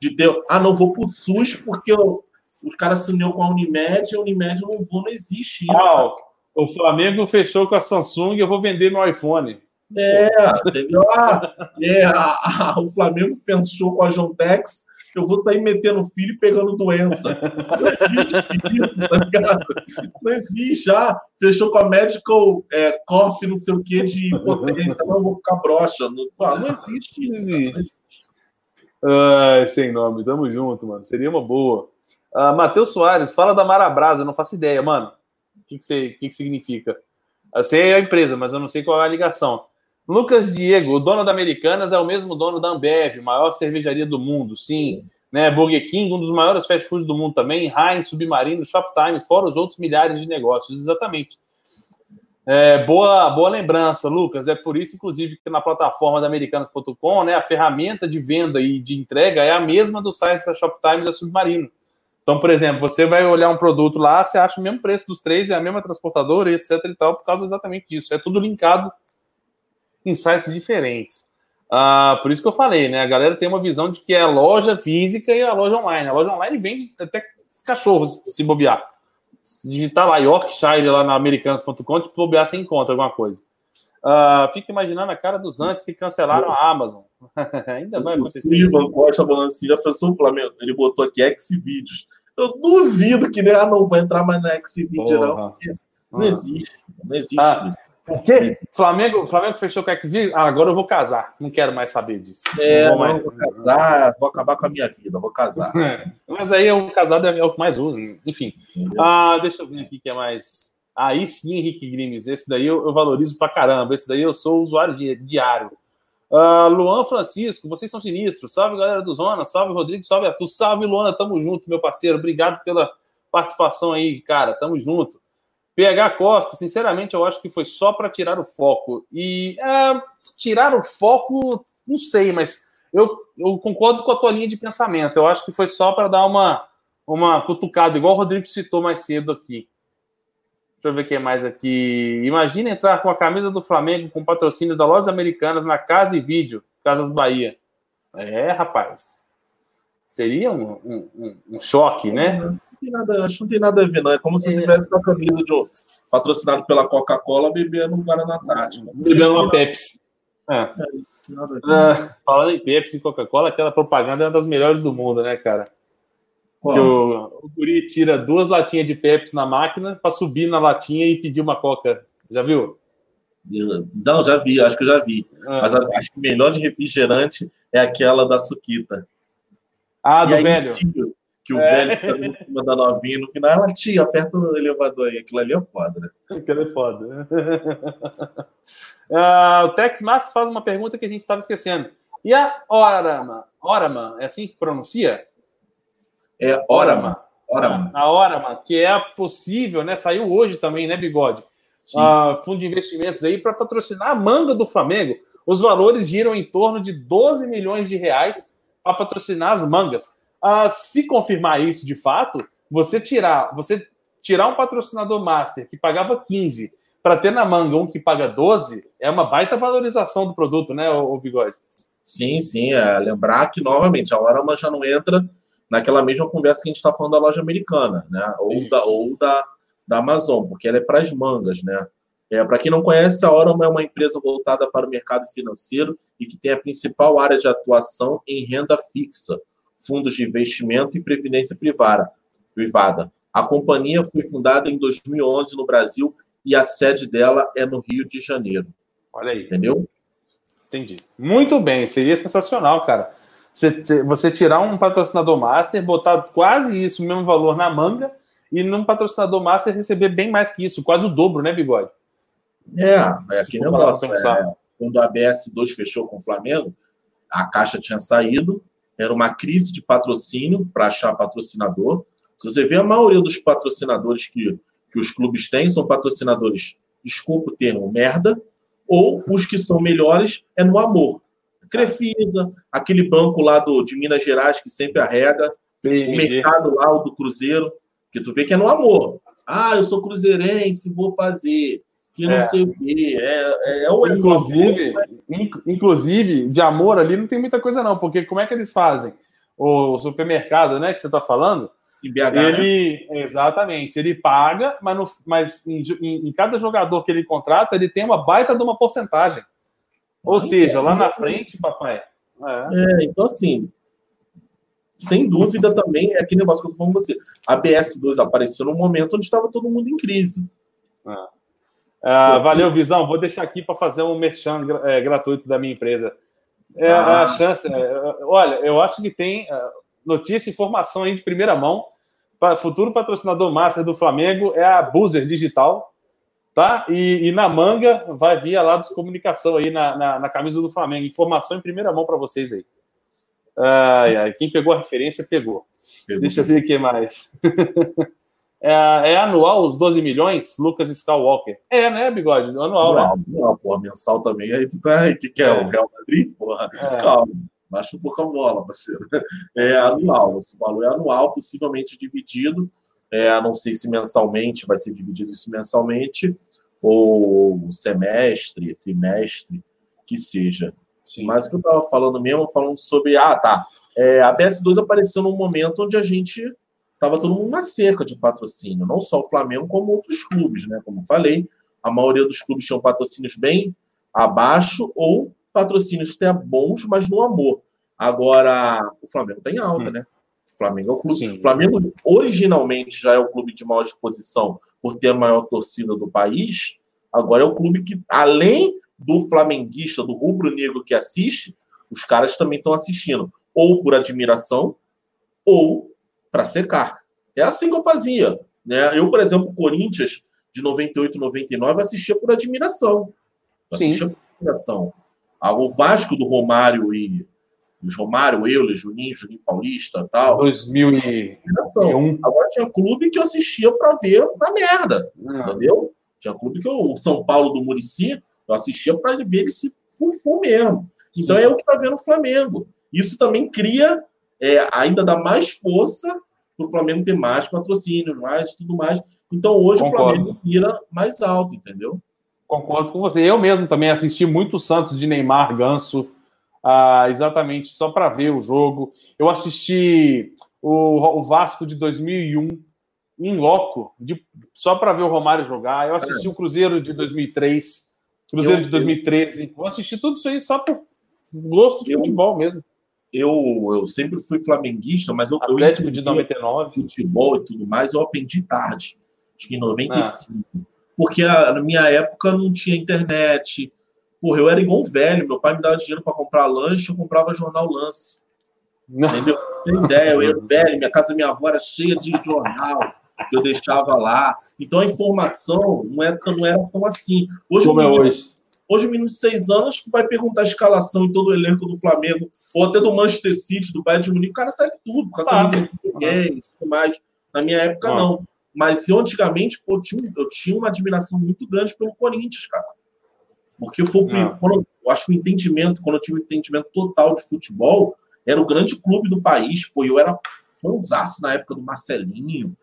de ter. Ah, não vou pro SUS porque eu, os caras se uniu com a Unimed e a Unimed eu não vou, não existe isso. Ah, o Flamengo fechou com a Samsung eu vou vender no iPhone. É, entendeu? Ah, é, a, a, o Flamengo fechou com a Jontex eu vou sair metendo filho e pegando doença. Não existe isso, tá ligado? Não existe. Ah, fechou com a Medical é, Corp, não sei o que, de potência. Não, vou ficar broxa. Não, ah, não existe isso. Não existe. Ai, sem nome. Tamo junto, mano. Seria uma boa. Uh, Matheus Soares, fala da Marabrasa. Não faço ideia, mano. O que, que, você, que, que significa? Eu sei a empresa, mas eu não sei qual é a ligação. Lucas Diego, o dono da Americanas é o mesmo dono da Ambev, maior cervejaria do mundo, sim. Né, Burger King, um dos maiores fast foods do mundo também, Heinz, Submarino, Shoptime, fora os outros milhares de negócios, exatamente. É, boa, boa lembrança, Lucas. É por isso, inclusive, que na plataforma da Americanas.com, né, a ferramenta de venda e de entrega é a mesma do site da Shoptime e da Submarino. Então, por exemplo, você vai olhar um produto lá, você acha o mesmo preço dos três, é a mesma transportadora, etc. e tal, por causa exatamente disso. É tudo linkado sites diferentes. Ah, por isso que eu falei, né? A galera tem uma visão de que é a loja física e a loja online. A loja online vende até cachorros, se bobear. Se digitar lá Yorkshire lá na americanas.com, tipo, bobear você encontra alguma coisa. Uh, fica imaginando a cara dos antes que cancelaram a Amazon. Ainda vai acontecer. O Ivan Costa Balancia pensou o Flamengo. Ele botou aqui Xvideos. Eu duvido que né, ah, não vai entrar mais na Xvideo, não. Não existe. Não existe ah, O quê? Flamengo, Flamengo fechou com o Xvideos? Ah, agora eu vou casar. Não quero mais saber disso. É, não vou, mais... vou casar, vou acabar com a minha vida, vou casar. É. Mas aí o casado é o que mais usa. Enfim. Ah, deixa eu ver aqui que é mais. Aí sim, Henrique Grimes. Esse daí eu, eu valorizo pra caramba. Esse daí eu sou usuário de, diário. Uh, Luan Francisco, vocês são sinistros. Salve, galera do Zona. Salve, Rodrigo. Salve, Arthur. Salve, Luana. Tamo junto, meu parceiro. Obrigado pela participação aí, cara. Tamo junto. PH Costa, sinceramente, eu acho que foi só para tirar o foco. E é, tirar o foco, não sei, mas eu, eu, concordo com a tua linha de pensamento. Eu acho que foi só para dar uma, uma cutucada, igual o Rodrigo citou mais cedo aqui. Deixa eu ver quem mais aqui. Imagina entrar com a camisa do Flamengo com patrocínio da Lojas Americanas na Casa e Vídeo, Casas Bahia. É, rapaz. Seria um, um, um, um choque, né? Tem nada, acho que não tem nada a ver, não. É como se você estivesse com a camisa de um, patrocinado pela Coca-Cola bebendo um Guaraná Tática. Bebendo uma Pepsi. É. É, uh, falando em Pepsi e Coca-Cola, aquela propaganda é uma das melhores do mundo, né, cara? Que o, o Guri tira duas latinhas de Pepsi na máquina para subir na latinha e pedir uma Coca. Já viu? Não, já vi, acho que eu já vi. Ah. Mas acho que o melhor de refrigerante é aquela da Suquita. Ah, do velho. Tio, que o é. velho fica em cima da novinha no final, ela tia, aperta o elevador aí. Aquilo ali é foda, né? Aquilo é foda. uh, o Tex Marcos faz uma pergunta que a gente estava esquecendo. E a Orama? Orama, é assim que pronuncia? É Orama. Orama. A Orama, que é possível, né? Saiu hoje também, né, Bigode? Uh, fundo de investimentos aí para patrocinar a manga do Flamengo. Os valores giram em torno de 12 milhões de reais para patrocinar as mangas. Uh, se confirmar isso de fato, você tirar, você tirar um patrocinador master que pagava 15 para ter na manga um que paga 12, é uma baita valorização do produto, né, o, Bigode? Sim, sim. É lembrar que, novamente, a Orama já não entra naquela mesma conversa que a gente está falando da loja americana, né? Ou, da, ou da, da Amazon, porque ela é para as mangas, né? É, para quem não conhece, a Orama é uma empresa voltada para o mercado financeiro e que tem a principal área de atuação em renda fixa, fundos de investimento e previdência privada. A companhia foi fundada em 2011 no Brasil e a sede dela é no Rio de Janeiro. Olha aí. Entendeu? Entendi. Muito bem, seria sensacional, cara. Você, você tirar um patrocinador master, botar quase isso, o mesmo valor na manga, e num patrocinador master receber bem mais que isso, quase o dobro, né, Bigode? É, é aquele negócio. É, quando a BS2 fechou com o Flamengo, a caixa tinha saído, era uma crise de patrocínio para achar patrocinador. Se você vê a maioria dos patrocinadores que, que os clubes têm, são patrocinadores, desculpa o termo, merda, ou os que são melhores é no amor. Crefisa, aquele banco lá do, de Minas Gerais que sempre arrega, o mercado lá o do Cruzeiro, que tu vê que é no amor. Ah, eu sou cruzeirense, vou fazer que não é. sei o quê. É, é, é o inclusive, inclusive, de amor ali não tem muita coisa, não, porque como é que eles fazem? O supermercado, né, que você está falando, BH, né? ele né? exatamente, ele paga, mas, no, mas em, em, em, cada jogador que ele contrata, ele tem uma baita de uma porcentagem. Ou seja, lá na frente, papai. É. é, então assim, sem dúvida também é aquele negócio que eu falando com você. A BS2 apareceu num momento onde estava todo mundo em crise. É. Ah, valeu, Visão. Vou deixar aqui para fazer um merchan é, gratuito da minha empresa. É, ah. A chance. É, olha, eu acho que tem é, notícia e informação aí de primeira mão. Para futuro patrocinador master do Flamengo é a Boozer Digital. Tá? E, e, na manga vai vir a Lados Comunicação aí na, na, na, camisa do Flamengo. Informação em primeira mão para vocês aí. Ai, ai, quem pegou a referência, pegou. pegou Deixa eu ver aqui mais. é, é, anual os 12 milhões, Lucas Skywalker? É, né, Bigode? Anual, anual né? Não, porra, mensal também. Aí tu tá aí, que quer? É. O Real Madrid? Porra, é. calma. Baixa um pouco a bola, parceiro. É anual, esse valor é anual, possivelmente dividido. É, não sei se mensalmente vai ser dividido isso mensalmente, ou semestre, trimestre, que seja. Sim. Mas o que eu estava falando mesmo, falando sobre. Ah, tá. É, a BS2 apareceu num momento onde a gente estava todo mundo na cerca de patrocínio, não só o Flamengo, como outros clubes, né? Como falei, a maioria dos clubes tinham patrocínios bem abaixo ou patrocínios até bons, mas no amor. Agora, o Flamengo tem tá alta, hum. né? O Flamengo é o clube. Sim. O Flamengo originalmente já é o clube de maior exposição por ter a maior torcida do país. Agora é o clube que, além do flamenguista, do rubro-negro que assiste, os caras também estão assistindo, ou por admiração, ou para secar. É assim que eu fazia. Né? Eu, por exemplo, Corinthians, de 98, 99, assistia por admiração. Assistia Sim. por admiração. Ah, o Vasco do Romário e os Romário, Euler, Juninho, Juninho Paulista tal. 2001. Agora tinha clube que eu assistia para ver na merda, ah. entendeu? Tinha clube que eu, o São Paulo do Murici, eu assistia para ver ele se fufu mesmo. Então Sim. é o que tá vendo o Flamengo. Isso também cria, é, ainda dá mais força para o Flamengo ter mais patrocínio, mais tudo mais. Então hoje Concordo. o Flamengo vira mais alto, entendeu? Concordo com você. Eu mesmo também assisti muito Santos de Neymar, Ganso, ah, exatamente só para ver o jogo. Eu assisti o, o, Vasco de 2001 em loco, de, só para ver o Romário jogar. Eu assisti é. o Cruzeiro de 2003, Cruzeiro eu, de 2013. Eu, Vou assistir tudo isso aí só por gosto de eu, futebol mesmo. Eu, eu sempre fui flamenguista, mas eu. Atlético eu de 99. Futebol e tudo mais, eu aprendi tarde, acho que em 95. Ah porque a, na minha época não tinha internet. Porra, eu era igual velho. Meu pai me dava dinheiro para comprar lanche, eu comprava jornal Lance. Não. Entendeu? Tem ideia, eu era velho, minha casa, minha avó era cheia de jornal que eu deixava lá. Então a informação não era, é não era tão assim. Hoje, Como é hoje? Hoje, o menino de seis anos vai perguntar a escalação em todo o elenco do Flamengo, ou até do Manchester City, do Bayern de Munique, o cara sabe tudo, por causa do ninguém e tudo mais. Na minha época, não. não. Mas eu, antigamente, pô, eu, tinha, eu tinha uma admiração muito grande pelo Corinthians, cara. Porque foi ah. quando, eu acho que o entendimento, quando eu tive um entendimento total de futebol, era o grande clube do país. Pô, eu era fãzaço na época do Marcelinho.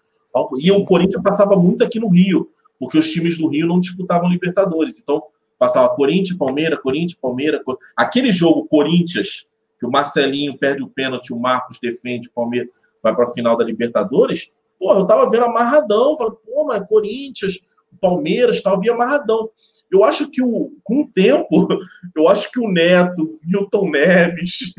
E o Corinthians passava muito aqui no Rio, porque os times do Rio não disputavam Libertadores. Então, passava Corinthians, Palmeiras, Corinthians, Palmeiras. Aquele jogo Corinthians, que o Marcelinho perde o pênalti, o Marcos defende, o Palmeiras vai para a final da Libertadores, Pô, eu tava vendo amarradão, falei, pô, mas Corinthians, Palmeiras, tal, via amarradão. Eu acho que o, com o tempo, eu acho que o Neto, Milton Neves,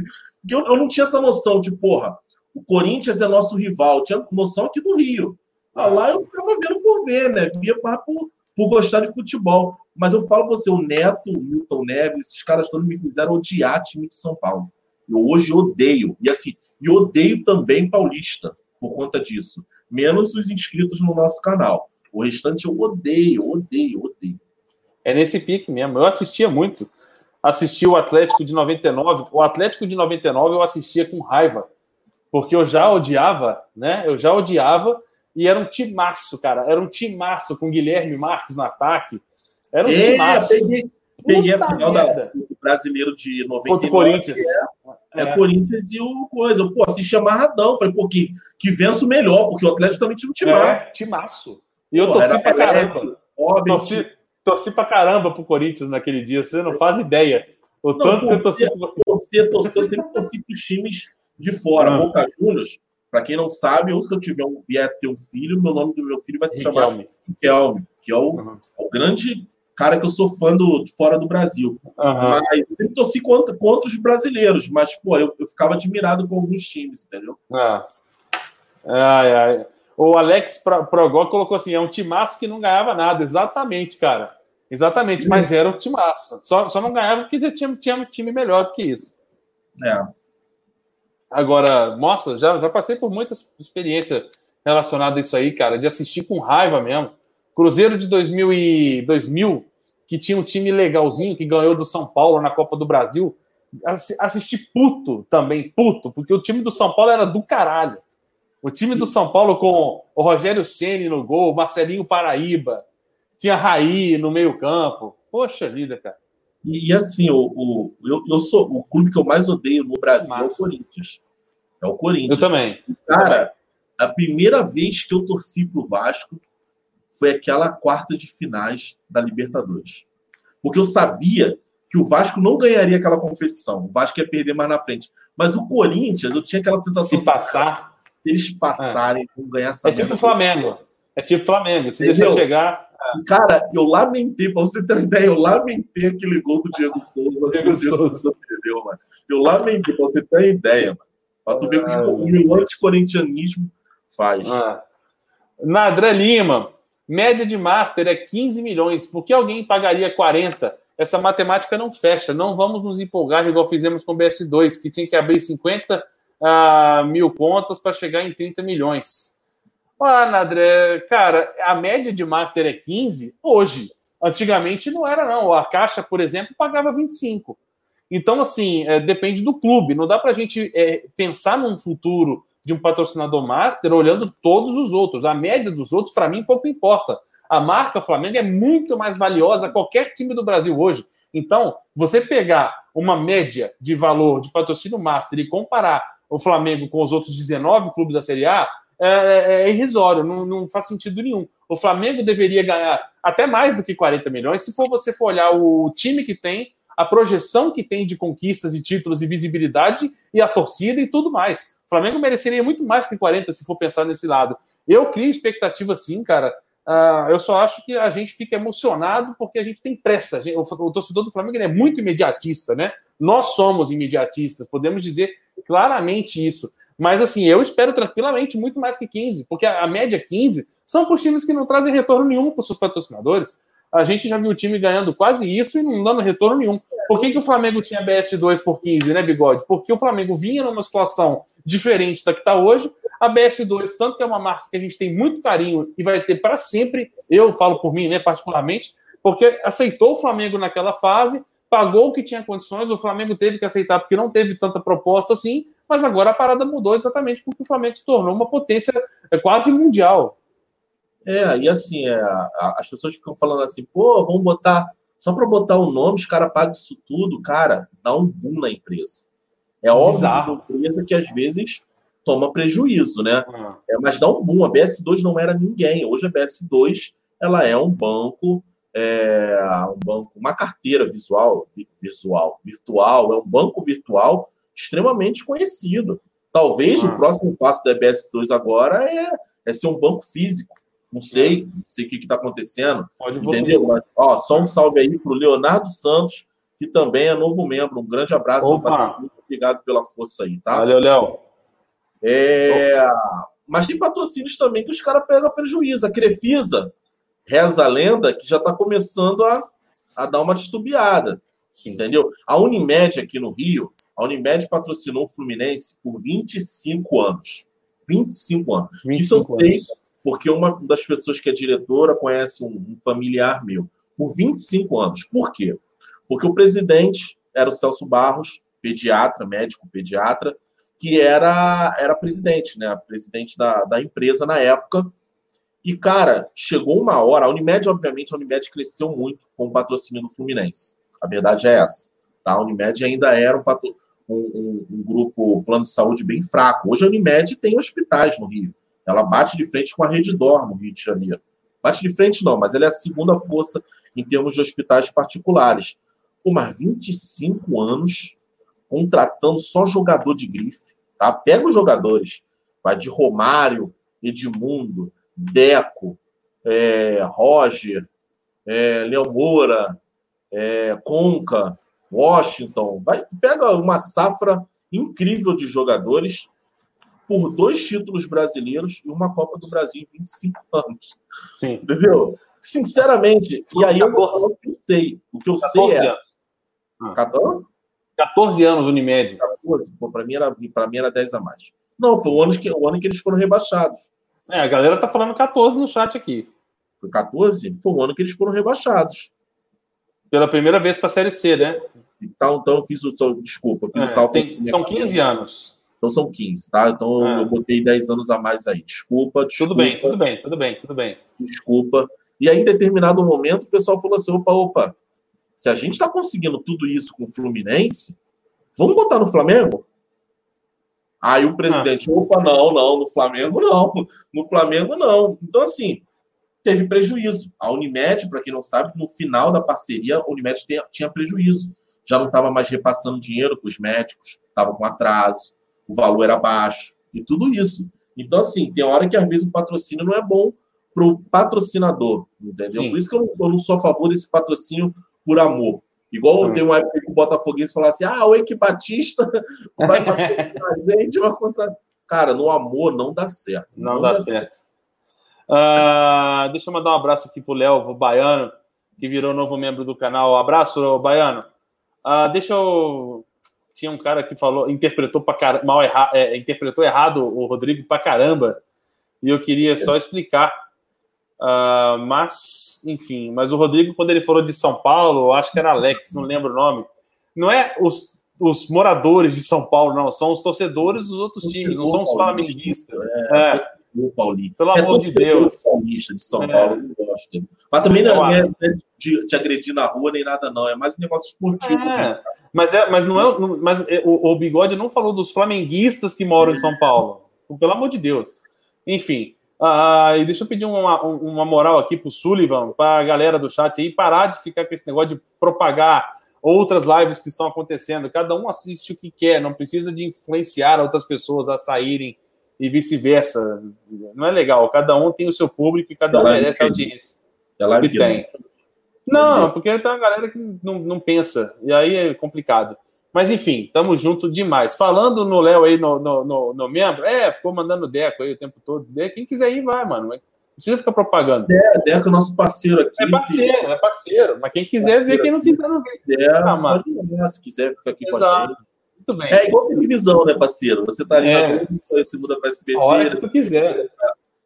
eu, eu não tinha essa noção de, porra, o Corinthians é nosso rival, eu tinha noção aqui do Rio. Ah, lá eu tava vendo por ver, né? Via por, por gostar de futebol. Mas eu falo pra você, o Neto, o Milton Neves, esses caras todos me fizeram odiar time de São Paulo. Eu hoje odeio. E assim, e odeio também Paulista por conta disso menos os inscritos no nosso canal. O restante eu odeio, odeio, odeio. É nesse pique mesmo. Eu assistia muito. Assisti o Atlético de 99. O Atlético de 99 eu assistia com raiva. Porque eu já odiava, né? Eu já odiava. E era um timaço, cara. Era um timaço com Guilherme Marques no ataque. Era um é, timaço. Peguei, peguei a final da, do brasileiro de 99. Contra o Corinthians. É, é, Corinthians e o coisa. Pô, assisti amarradão. Falei, pô, que, que vença o melhor, porque o Atlético também tinha um timaço. É, timaço. E eu pô, torci pra caramba. Óbvio. Torci, torci pra caramba pro Corinthians naquele dia. Você não faz ideia. O não, tanto que eu torci. Você torceu, eu sempre torci pros times de fora. Ah. Boca Juniors, pra quem não sabe, ou se eu tiver um, vier ter um filho, meu nome do meu filho vai se Riquelme. chamar Riquelme, que é o, uhum. o grande cara que eu sou fã do, de fora do Brasil. Uhum. Mas eu sempre torci contra, contra os brasileiros, mas, pô, eu, eu ficava admirado com alguns times, entendeu? Ah. Ai, ai. O Alex Progó colocou assim: é um timaço que não ganhava nada. Exatamente, cara. Exatamente, mas era um timaço. Só, só não ganhava porque tinha, tinha um time melhor do que isso. É. Agora, nossa, já, já passei por muitas experiências relacionadas a isso aí, cara, de assistir com raiva mesmo Cruzeiro de 2000, e 2000 que tinha um time legalzinho, que ganhou do São Paulo na Copa do Brasil. Assisti puto também, puto, porque o time do São Paulo era do caralho. O time do São Paulo com o Rogério Ceni no gol, Marcelinho Paraíba, tinha Raí no meio-campo. Poxa vida, cara. E, e assim, o, o, eu, eu sou o clube que eu mais odeio no Brasil é o Corinthians. É o Corinthians. Eu também. Cara, a primeira vez que eu torci pro Vasco foi aquela quarta de finais da Libertadores. Porque eu sabia que o Vasco não ganharia aquela competição. O Vasco ia perder mais na frente. Mas o Corinthians, eu tinha aquela sensação. Se passar. Se eles passarem, é. vão ganhar essa. É tipo o Flamengo. É tipo Flamengo. Se Entendeu? deixar chegar. Cara, eu lamentei, pra você ter uma ideia, eu lamentei aquele gol do Diego Souza. Diego Souza perdeu, mano. Eu lamentei, pra você ter uma ideia, mano. Pra tu ver o que o anticorintianismo faz. Ah. Nadré Lima, média de Master é 15 milhões. Por que alguém pagaria 40? Essa matemática não fecha. Não vamos nos empolgar igual fizemos com o BS2, que tinha que abrir 50 uh, ah, mil contas para chegar em 30 milhões. Ah, Nadré, cara, a média de Master é 15 hoje. Antigamente não era, não. A Caixa, por exemplo, pagava 25. Então, assim, é, depende do clube. Não dá para a gente é, pensar num futuro de um patrocinador master olhando todos os outros. A média dos outros, para mim, pouco importa. A marca Flamengo é muito mais valiosa a qualquer time do Brasil hoje. Então, você pegar uma média de valor de patrocínio master e comparar o Flamengo com os outros 19 clubes da Série A, é, é, é irrisório, não, não, faz sentido nenhum. O Flamengo deveria ganhar até mais do que 40 milhões se for você for olhar o time que tem, a projeção que tem de conquistas e títulos e visibilidade e a torcida e tudo mais. Flamengo mereceria muito mais que 40 se for pensar nesse lado. Eu crio expectativa sim, cara. Uh, eu só acho que a gente fica emocionado porque a gente tem pressa. O, o, torcedor do Flamengo é muito imediatista, né? Nós somos imediatistas, podemos dizer claramente isso. Mas assim, eu espero tranquilamente muito mais que 15, porque a, a média 15 são para os times que não trazem retorno nenhum para os seus patrocinadores a gente já viu o time ganhando quase isso e não dando retorno nenhum. Por que, que o Flamengo tinha BS2 por 15, né, Bigode? Porque o Flamengo vinha numa situação diferente da que está hoje. A BS2, tanto que é uma marca que a gente tem muito carinho e vai ter para sempre, eu falo por mim, né, particularmente, porque aceitou o Flamengo naquela fase, pagou o que tinha condições, o Flamengo teve que aceitar porque não teve tanta proposta assim, mas agora a parada mudou exatamente porque o Flamengo se tornou uma potência é, quase mundial. É, e assim, é, as pessoas ficam falando assim, pô, vamos botar. Só para botar o nome, os caras pagam isso tudo, cara, dá um boom na empresa. É óbvio que uma empresa que às vezes toma prejuízo, né? Uhum. É, mas dá um boom. A BS2 não era ninguém. Hoje a BS2 ela é um banco, é, um banco, uma carteira visual, visual, virtual, é um banco virtual extremamente conhecido. Talvez uhum. o próximo passo da BS2 agora é, é ser um banco físico. Não sei, não sei o que está acontecendo. Pode entendeu? Mas, ó, só um salve aí para o Leonardo Santos, que também é novo membro. Um grande abraço, muito obrigado pela força aí, tá? Valeu, Léo. É... Mas tem patrocínios também que os caras pegam prejuízo. A Crefisa, reza a lenda, que já está começando a, a dar uma titubeada. Entendeu? A Unimed aqui no Rio, a Unimed patrocinou o Fluminense por 25 anos. 25 anos. 25 Isso eu sei. Anos porque uma das pessoas que é diretora conhece um, familiar meu por 25 anos. Por quê? Porque o presidente era o Celso Barros, pediatra, médico pediatra, que era, era presidente, né? Presidente da, da empresa na época. E, cara, chegou uma hora. A Unimed, obviamente, a Unimed cresceu muito com o patrocínio do Fluminense. A verdade é essa. Tá? A Unimed ainda era um, um, um, grupo, plano de saúde bem fraco. Hoje a Unimed tem hospitais no Rio. Ela bate de frente com a Rede Dor no Rio de Janeiro. Bate de frente não, mas ela é a segunda força em termos de hospitais particulares. Pô, mas 25 anos contratando só jogador de grife, tá? Pega os jogadores, vai de Romário, Edmundo, Deco, é, Roger, é, Moura, é, Conca, Washington, vai, pega uma safra incrível de jogadores por dois títulos brasileiros e uma Copa do Brasil em 25 anos. Sim. Entendeu? Sinceramente, e aí eu vou falar o que eu sei. O que eu sei é. Anos. 14? 14 anos, Unimed. 14, pô, pra mim, era, pra mim era 10 a mais. Não, foi o ano, que, o ano que eles foram rebaixados. É, a galera tá falando 14 no chat aqui. Foi 14? Foi o ano que eles foram rebaixados. Pela primeira vez para a Série C, né? Então, então eu fiz o. Desculpa, fiz É, o cálculo. tem- são 15 anos. Então são 15, tá? Então Ah. eu botei 10 anos a mais aí. Desculpa, desculpa. Tudo bem, tudo bem, tudo bem, tudo bem. desculpa. E aí, em determinado momento, o pessoal falou assim: opa, opa, se a gente está conseguindo tudo isso com o Fluminense, vamos botar no Flamengo? Aí o presidente, opa, não, não, no Flamengo não, no Flamengo não. Então, assim, teve prejuízo. A Unimed, para quem não sabe, no final da parceria, a Unimed tem- tinha prejuízo. Já não estava mais repassando dinheiro para os médicos, estava com atraso, o valor era baixo, e tudo isso. Então, assim, tem hora que às vezes o patrocínio não é bom para o patrocinador, entendeu? Sim. Por isso que eu não, eu não sou a favor desse patrocínio por amor. Igual Hum. tem uma época que o Botafoguense falava assim: ah, o Eike Batista vai patrocinar a gente, vai contra. Cara, no amor não dá certo. Não, dá certo. Ah, deixa eu mandar um abraço aqui pro Léo, o Baiano, que virou novo membro do canal. Abraço, Baiano. Ah, deixa eu. Tinha um cara que falou, interpretou pra car... mal erra... é, interpretou errado o Rodrigo pra caramba. E eu queria só explicar. Ah, mas, enfim, mas o Rodrigo, quando ele falou de São Paulo, acho que era Alex, não lembro o nome. Não é os, os moradores de São Paulo, não, são os torcedores dos outros times, não são os flamenguistas. É. O Paulinho. Pelo amor de Deus. paulista de São É. Paulo, eu gosto. Mas também não Eu é né, de, de agredir na rua nem nada, não. É mais um negócio esportivo. É, mas, é, mas não é. Mas é, o, o Bigode não falou dos flamenguistas que moram em São Paulo. Pelo amor de Deus. Enfim. ah, e deixa eu pedir uma, uma moral aqui pro Sullivan, para a galera do chat aí, parar de ficar com esse negócio de propagar outras lives que estão acontecendo. Cada um assiste o que quer, não precisa de influenciar outras pessoas a saírem e vice-versa. Não é legal. Cada um tem o seu público e cada um Live merece que- audiência. É lá que que tem. Não, porque tem uma galera que não, não pensa, e aí é complicado. Mas enfim, tamo junto demais. Falando no Léo aí, no, no, no, no membro, é, ficou mandando Deco aí o tempo todo. Quem quiser ir, vai, mano. Não precisa ficar propagando. É, Deco é nosso parceiro aqui. É parceiro, é parceiro. Mas quem quiser ver, quem não quiser, não vê. Se quiser, Ah, mano. ir, se quiser ficar aqui com a Exato. gente. Muito bem. É igual televisão, né, parceiro? Você tá ali É. na Globo, você muda para A hora que SBT, tu quiser.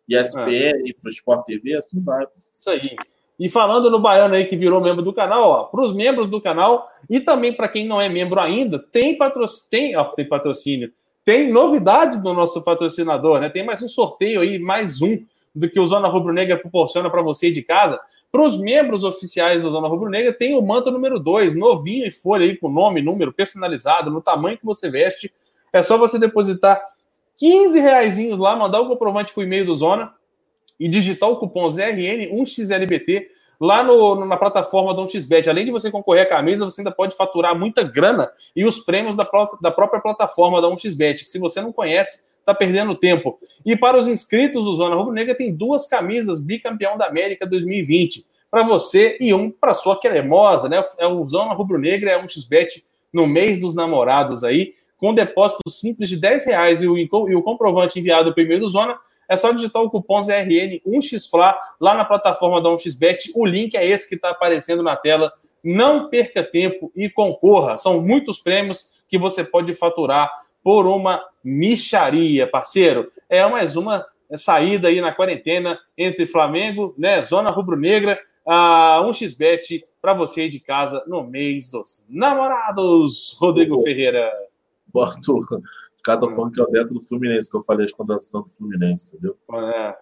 ESPN, para Sport TV, assim vai. Isso aí. E falando no Baiano aí que virou membro do canal, ó, para os membros do canal e também para quem não é membro ainda, tem patrocínio, tem, ó, tem patrocínio, tem novidade do nosso patrocinador, né? Tem mais um sorteio aí, mais um do que o Zona Rubro Negra proporciona para você de casa. Para os membros oficiais do Zona Rubro Negra, tem o manto número 2, novinho e folha aí com nome, número personalizado, no tamanho que você veste. É só você depositar 15 reaisinhos lá, mandar o comprovante o e-mail do Zona e digitar o cupom ZRN1XLBT lá no, na plataforma do 1xBet. Além de você concorrer à camisa, você ainda pode faturar muita grana e os prêmios da, da própria plataforma da 1xBet, que se você não conhece, está perdendo tempo. E para os inscritos do Zona Rubro Negra, tem duas camisas bicampeão da América 2020 para você e um para sua cremosa, né? É o Zona Rubro Negra, é um xbet no mês dos namorados aí, com depósito simples de 10 reais e o, e o comprovante enviado pelo e-mail do Zona, é só digitar o cupom ZRN1XFLA lá na plataforma da 1xBet. O link é esse que está aparecendo na tela. Não perca tempo e concorra. São muitos prêmios que você pode faturar por uma micharia, parceiro. É mais uma saída aí na quarentena entre Flamengo, né, Zona Rubro-Negra, a 1xBet para você aí de casa no mês dos namorados. Rodrigo Boa. Ferreira. Cara tá falando que é o Deco do Fluminense, que eu falei a escondação do Fluminense, entendeu? É,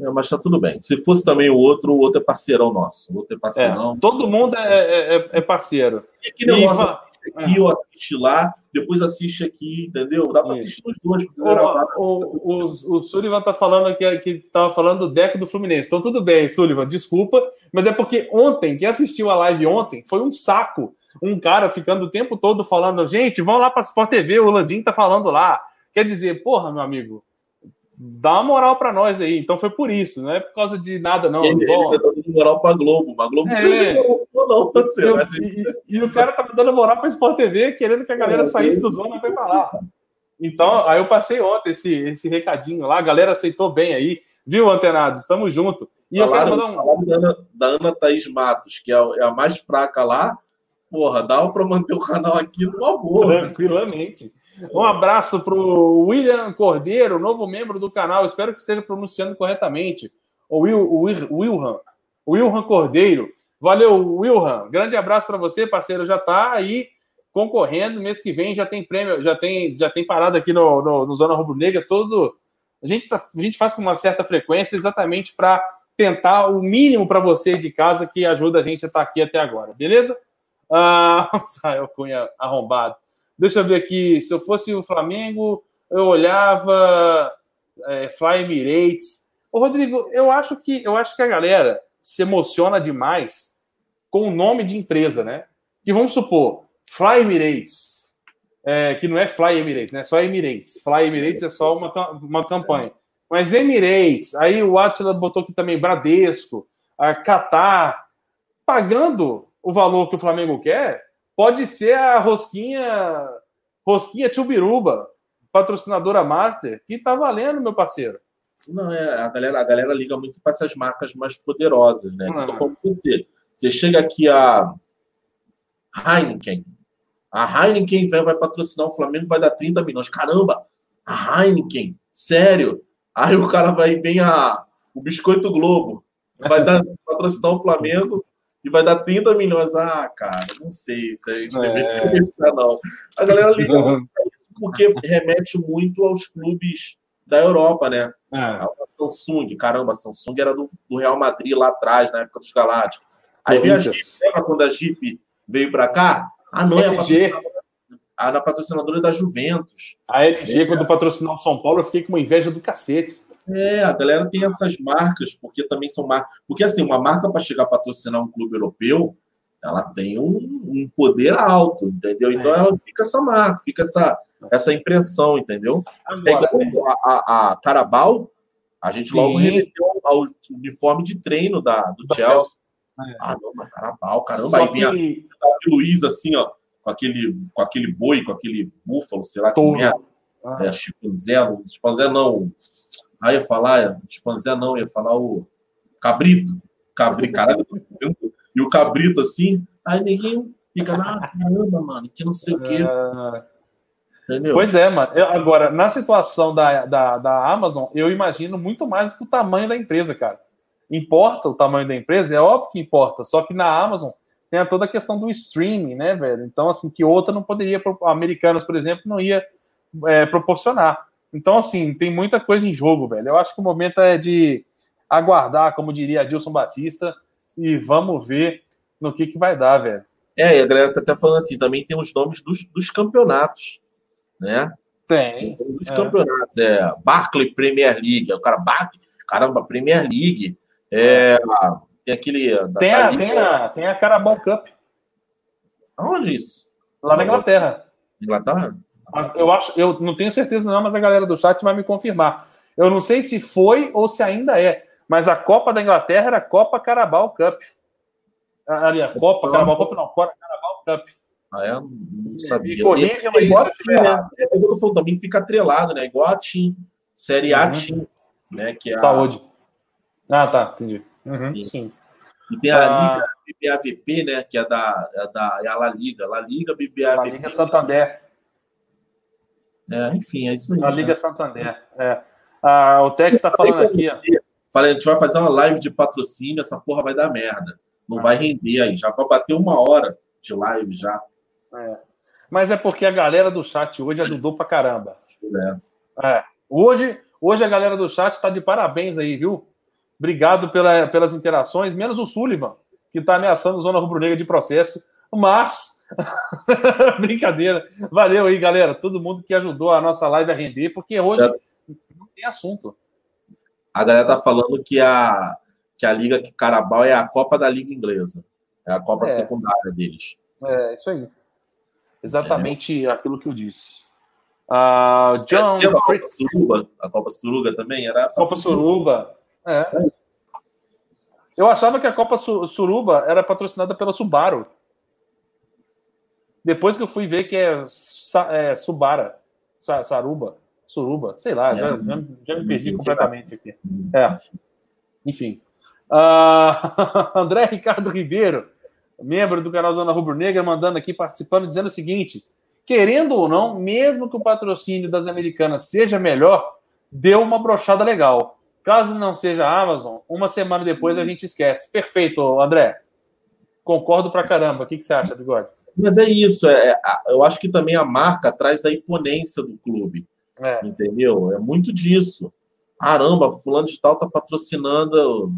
É, mas tá tudo bem. Se fosse também o outro, o outro é parceirão nosso. O outro é é, parceirão. todo mundo é, é- é- é parceiro. E que negócio fa- aqui, eu assiste lá, depois assiste aqui, entendeu? Dá pra Isso. assistir os dois. O, gravar- o, o, o Sullivan tá falando que, que tava falando do Deco do Fluminense. Então, tudo bem, Sullivan, desculpa, mas é porque ontem, quem assistiu a live ontem, foi um saco. Um cara ficando o tempo todo falando, gente, vão lá pra Sport TV, o Landim tá falando lá. Quer dizer, porra, meu amigo, dá uma moral pra nós aí. Então foi por isso, não é por causa de nada, não. ele, Bom, ele tá dando moral pra Globo. Mas a Globo É. seja não, você. eu- e, e- e o cara tava dando moral pra Sport TV, querendo que a galera É, saísse do zona e foi pra lá. Então, aí eu passei ontem esse, esse recadinho lá, a galera aceitou bem aí, viu, Antenados? Tamo junto. E eu quero Falaram, mandar um. falaram da, Ana, da Ana Thaís Matos, que é a, é a mais fraca lá. Porra, dá pra manter o canal aqui numa boa. Tranquilamente. Um abraço pro William Cordeiro, novo membro do canal. Espero que esteja pronunciando corretamente. o, o Wilhan, o Wilhan Cordeiro. Valeu, Wilhan. Grande abraço para você, parceiro. Já está aí concorrendo. Mês que vem já tem prêmio, já tem, já tem parada aqui no, no, no Zona Rubro Negra. Todo a gente, tá, a gente faz com uma certa frequência exatamente para tentar o mínimo para você de casa que ajuda a gente a estar tá aqui até agora, beleza? Ah, Israel Cunha arrombado. Deixa eu ver aqui. Se eu fosse o Flamengo, eu olhava é, Fly Emirates. Ô, Rodrigo, eu acho que eu acho que a galera se emociona demais com o nome de empresa, né? E vamos supor, Fly Emirates, é, que não é Fly Emirates, né? Só Emirates. Fly Emirates é só uma, uma campanha. Mas Emirates, aí o Atila botou aqui também Bradesco, a Qatar, pagando o valor que o Flamengo quer, pode ser a rosquinha rosquinha Chubiruba, patrocinadora master, que tá valendo, meu parceiro. Não, é, a galera, a galera liga muito para essas marcas mais poderosas, né? Ah. falando você. Você chega aqui a Heineken. A Heineken vai, vai patrocinar o Flamengo, vai dar 30 milhões. Caramba! A Heineken, sério? Aí o cara vai vem a o Biscoito Globo, vai dar patrocinar o Flamengo e vai dar 30 milhões. Ah, cara, não sei se a gente é. deveria pensar, não. A galera liga isso porque remete muito aos clubes da Europa, né? É. A Samsung, caramba, a Samsung era do, do, Real Madrid lá atrás, na época dos Galácticos. Aí veio a Jeep, lembra quando a Jeep veio para cá? Ah, não, é a patrocinadora, a patrocinadora da Juventus. A LG, é. quando patrocinou o São Paulo, eu fiquei com uma inveja do cacete. É, a galera tem essas marcas, porque também são marcas. Porque, assim, uma marca para chegar a patrocinar um clube europeu, ela tem um, um poder alto, entendeu? Então, é. ela fica essa marca, fica essa, essa impressão, entendeu? Agora, é a, a, a Carabao, a gente logo Sim. remeteu ao uniforme de treino da, do da Chelsea. Chelsea. É. Ah, não, mas Carabao, caramba. Só aí que... vem a Luiz, assim, ó, com aquele, com aquele boi, com aquele búfalo, sei lá, que é. Ah. É, chimpanzé, chimpanzé não, Aí ia falar, chimpanzé não, ia falar o cabrito. Cabrito, caralho. E o cabrito assim, aí ninguém fica, ah, caramba, mano, que não sei o quê. Entendeu? Pois é, mano. Eu, agora, na situação da, da, da Amazon, eu imagino muito mais do que o tamanho da empresa, cara. Importa o tamanho da empresa? É óbvio que importa. Só que na Amazon tem toda a questão do streaming, né, velho? Então, assim, que outra não poderia, americanas, por exemplo, não ia é, proporcionar. Então, assim, tem muita coisa em jogo, velho. Eu acho que o momento é de aguardar, como diria Adilson Batista, e vamos ver no que, que vai dar, velho. É, e a galera tá até falando assim, também tem os nomes dos, dos campeonatos, né? Tem. tem os é. campeonatos, é Barclay Premier League, é o cara Barclay, caramba, Premier League, é, tem aquele... Tem a, tem, a, tem a Carabao Cup. Aonde isso? Lá na Inglaterra. Inglaterra? Eu acho, eu não tenho certeza não, mas a galera do chat vai me confirmar. Eu não sei se foi ou se ainda é, mas a Copa da Inglaterra era a Copa Carabao Cup. Ali, a Copa Carabao Cup não, Copa Carabao Cup. Ah, é? Não sabia. E corrija é, igual a? É, também fica atrelado, né? Igual a TIM, Série A uhum. TIM, né? Que é a... Saúde. Ah, tá, entendi. Uhum, sim. sim. E tem a ah. Liga BBAVP, né? Que é da, é da é a La Liga. La Liga, BBAVP. La Liga Santander. É, enfim, é isso aí. A Liga né? Santander. É. Ah, o Tex está falando aqui. Falei, a gente vai fazer uma live de patrocínio, essa porra vai dar merda. Não ah. vai render aí. Já vai bater uma hora de live já. É. Mas é porque a galera do chat hoje ajudou pra caramba. É. é. Hoje, hoje a galera do chat está de parabéns aí, viu? Obrigado pela, pelas interações, menos o Sullivan, que está ameaçando a Zona Rubro-Negra de processo. Mas Brincadeira. Valeu aí, galera. Todo mundo que ajudou a nossa live a render, porque hoje não tem assunto. A galera tá falando que a, que a Liga Carabao é a Copa da Liga Inglesa. É a Copa é. secundária deles. É, isso aí. Exatamente é. aquilo que eu disse. Uh, John é, a Copa Suruba, a Copa Suruba também era. A Copa Suruba. É. Eu achava que a Copa Suruba era patrocinada pela Subaru. Depois que eu fui ver que é, é Subara, Saruba, Suruba, sei lá, já, já, já me perdi completamente aqui. É. Enfim. Uh, André Ricardo Ribeiro, membro do canal Zona Rubro Negra, mandando aqui, participando, dizendo o seguinte: querendo ou não, mesmo que o patrocínio das americanas seja melhor, deu uma brochada legal. Caso não seja a Amazon, uma semana depois a gente esquece. Perfeito, André. Concordo pra caramba. O que, que você acha, Bigode? Mas é isso. É, eu acho que também a marca traz a imponência do clube. É. Entendeu? É muito disso. Caramba, fulano de tal tá patrocinando.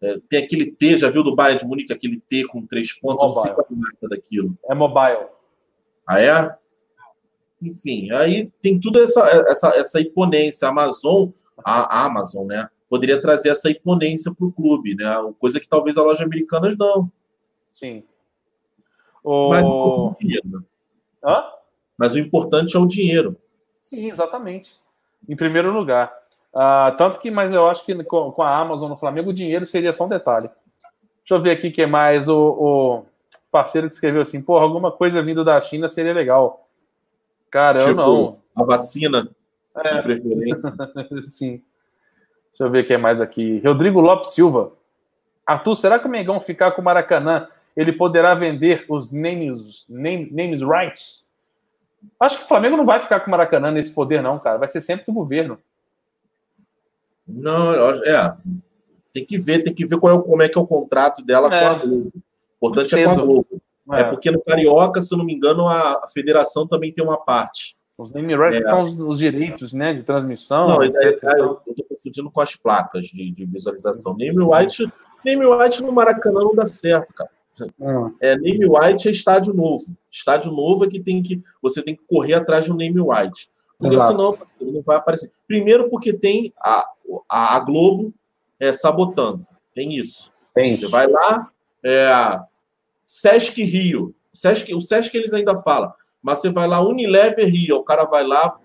é, tem aquele T, já viu do Bayern de Munique, aquele T com três pontos? Eu não sei Mobile. qual é a marca daquilo. É mobile. Ah, é? Enfim, aí tem tudo essa, essa, essa imponência. A Amazon, a, a Amazon, né? Poderia trazer essa imponência para o clube, né? Coisa que talvez a loja americanas não. Sim. Mas, O... o dinheiro. Hã? Mas o importante é o dinheiro. Sim, exatamente. Em primeiro lugar. Ah, tanto que, mas eu acho que com, com a Amazon no Flamengo, o dinheiro seria só um detalhe. Deixa eu ver aqui o que mais. O, o parceiro que escreveu assim: porra, alguma coisa vindo da China seria legal. Cara, eu Tipo, não. A vacina, É. de preferência. Sim. Deixa eu ver o que mais aqui. Rodrigo Lopes Silva. Arthur, será que o Mengão ficar com o Maracanã, ele poderá vender os names, name, names rights? Acho que o Flamengo não vai ficar com o Maracanã nesse poder, não, cara. Vai ser sempre do governo. Não, é. Tem que ver, tem que ver qual é como é que é o contrato dela É. com a Globo. O importante é com a. Globo. É. É, porque no Carioca, se eu não me engano, a, federação também tem uma parte. Os name rights É. são os, os direitos né, de transmissão, Não, é, etc. é, Então, eu estou confundindo com as placas de, de visualização. Name White, Name White no Maracanã não dá certo, cara. Hum, É, name White é estádio novo. Estádio novo é que tem que você tem que correr atrás de um name White. Porque Exato. senão parceiro, não vai aparecer. Primeiro porque tem a, a, a Globo é, sabotando. Tem isso. tem Você vai lá, é, Sesc Rio. Sesc, o Sesc eles ainda falam, mas você vai lá, Unilever Rio, o cara vai lá,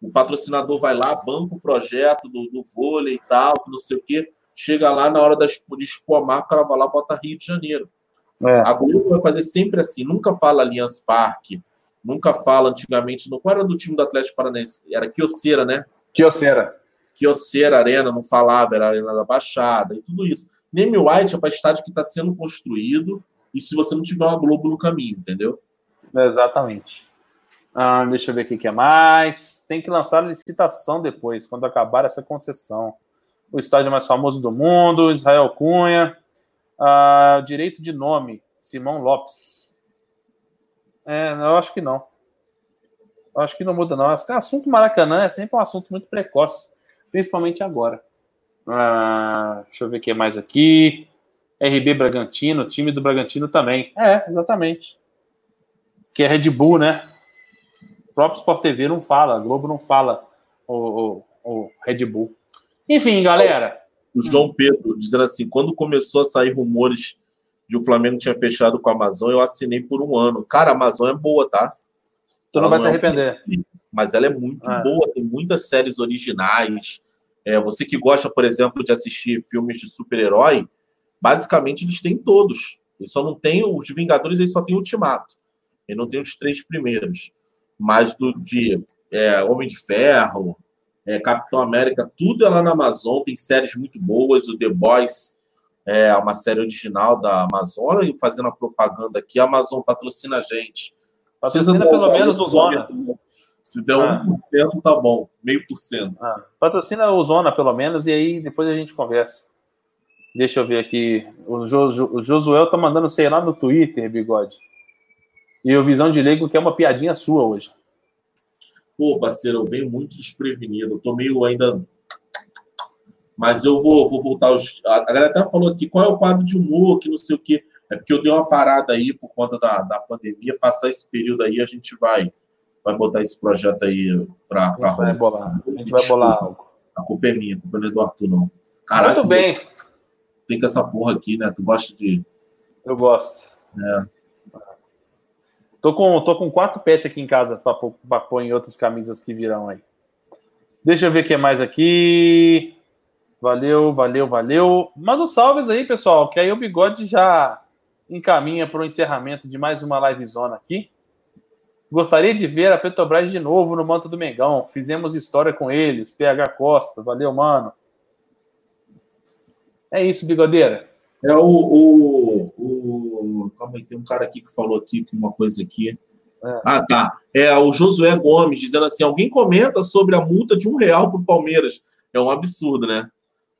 o patrocinador vai lá, banca o projeto do, do vôlei e tal, não sei o quê. Chega lá na hora das, de expor a marca, o cara vai lá bota Rio de Janeiro. É. A Globo vai fazer sempre assim, nunca fala Allianz Parque, nunca fala antigamente, não, qual era do time do Atlético Paranaense? Era Quioceira, né? Kiosera. Quioceira Arena, não falava, era a Arena da Baixada e tudo isso. Name White é para estádio que está sendo construído e se você não tiver uma Globo no caminho, entendeu? Exatamente. Ah, deixa eu ver o que é mais. Tem que lançar licitação depois, quando acabar essa concessão. O estádio mais famoso do mundo, Israel Cunha. Ah, direito de nome, Simão Lopes. É, eu acho que não. Eu acho que não muda, não. O assunto Maracanã é sempre um assunto muito precoce, principalmente agora. Ah, deixa eu ver o que mais aqui. RB Bragantino, time do Bragantino também. É, exatamente que é Red Bull, né? O próprio Sport TV não fala, Globo não fala o, o, o Red Bull. Enfim, galera. O João Pedro dizendo assim: quando começou a sair rumores de o Flamengo tinha fechado com a Amazon, eu assinei por um ano. Cara, a Amazon é boa, tá? Tu não Ela vai se é arrepender. Mas ela é muito É. boa, tem muitas séries originais. É, você que gosta, por exemplo, de assistir filmes de super-herói, basicamente eles têm todos. Eles só não tem os Vingadores, eles só tem Ultimato. Ele não tem os três primeiros. Mas do de é, Homem de Ferro, é, Capitão América, tudo é lá na Amazon. Tem séries muito boas. O The Boys é uma série original da Amazon. Olha eu fazendo a propaganda aqui. A Amazon patrocina a gente. Patrocina pelo menos o Zona. Se der Ah. 1%, tá bom. Meio por cento. Ah, patrocina o Zona, pelo menos, e aí depois a gente conversa. Deixa eu ver aqui. O, jo, o Josuel tá mandando, sei lá, no Twitter, bigode. E o Visão de Leigo quer uma piadinha sua hoje. Pô, parceiro, eu venho muito desprevenido. Eu tô meio ainda. Mas eu vou, vou voltar. Aos... A galera até falou aqui qual é o quadro de humor, que não sei o quê. É porque eu dei uma parada aí por conta da, da pandemia. Passar esse período aí, a gente vai, vai botar esse projeto aí pra, A gente vai bolar. A gente vai bolar algo. A culpa é minha, a culpa não é do Arthur, não. Caralho, Muito bem, tem com essa porra aqui, né? Tu gosta de. eu gosto. É. Tô com, tô com quatro pets aqui em casa para pôr em outras camisas que virão aí. Deixa eu ver o que mais aqui. Valeu, valeu, valeu. Manda os salves aí, pessoal, que aí o Bigode já encaminha para o encerramento de mais uma livezona aqui. Gostaria de ver a Petrobras de novo no manto do Mengão. Fizemos história com eles. PH Costa, valeu, mano. É isso, Bigodeira. É o, o, o. Calma aí, tem um cara aqui que falou aqui que uma coisa aqui. É. Ah, tá. É o Josué Gomes dizendo assim: alguém comenta sobre a multa de um real para o Palmeiras. É um absurdo, né?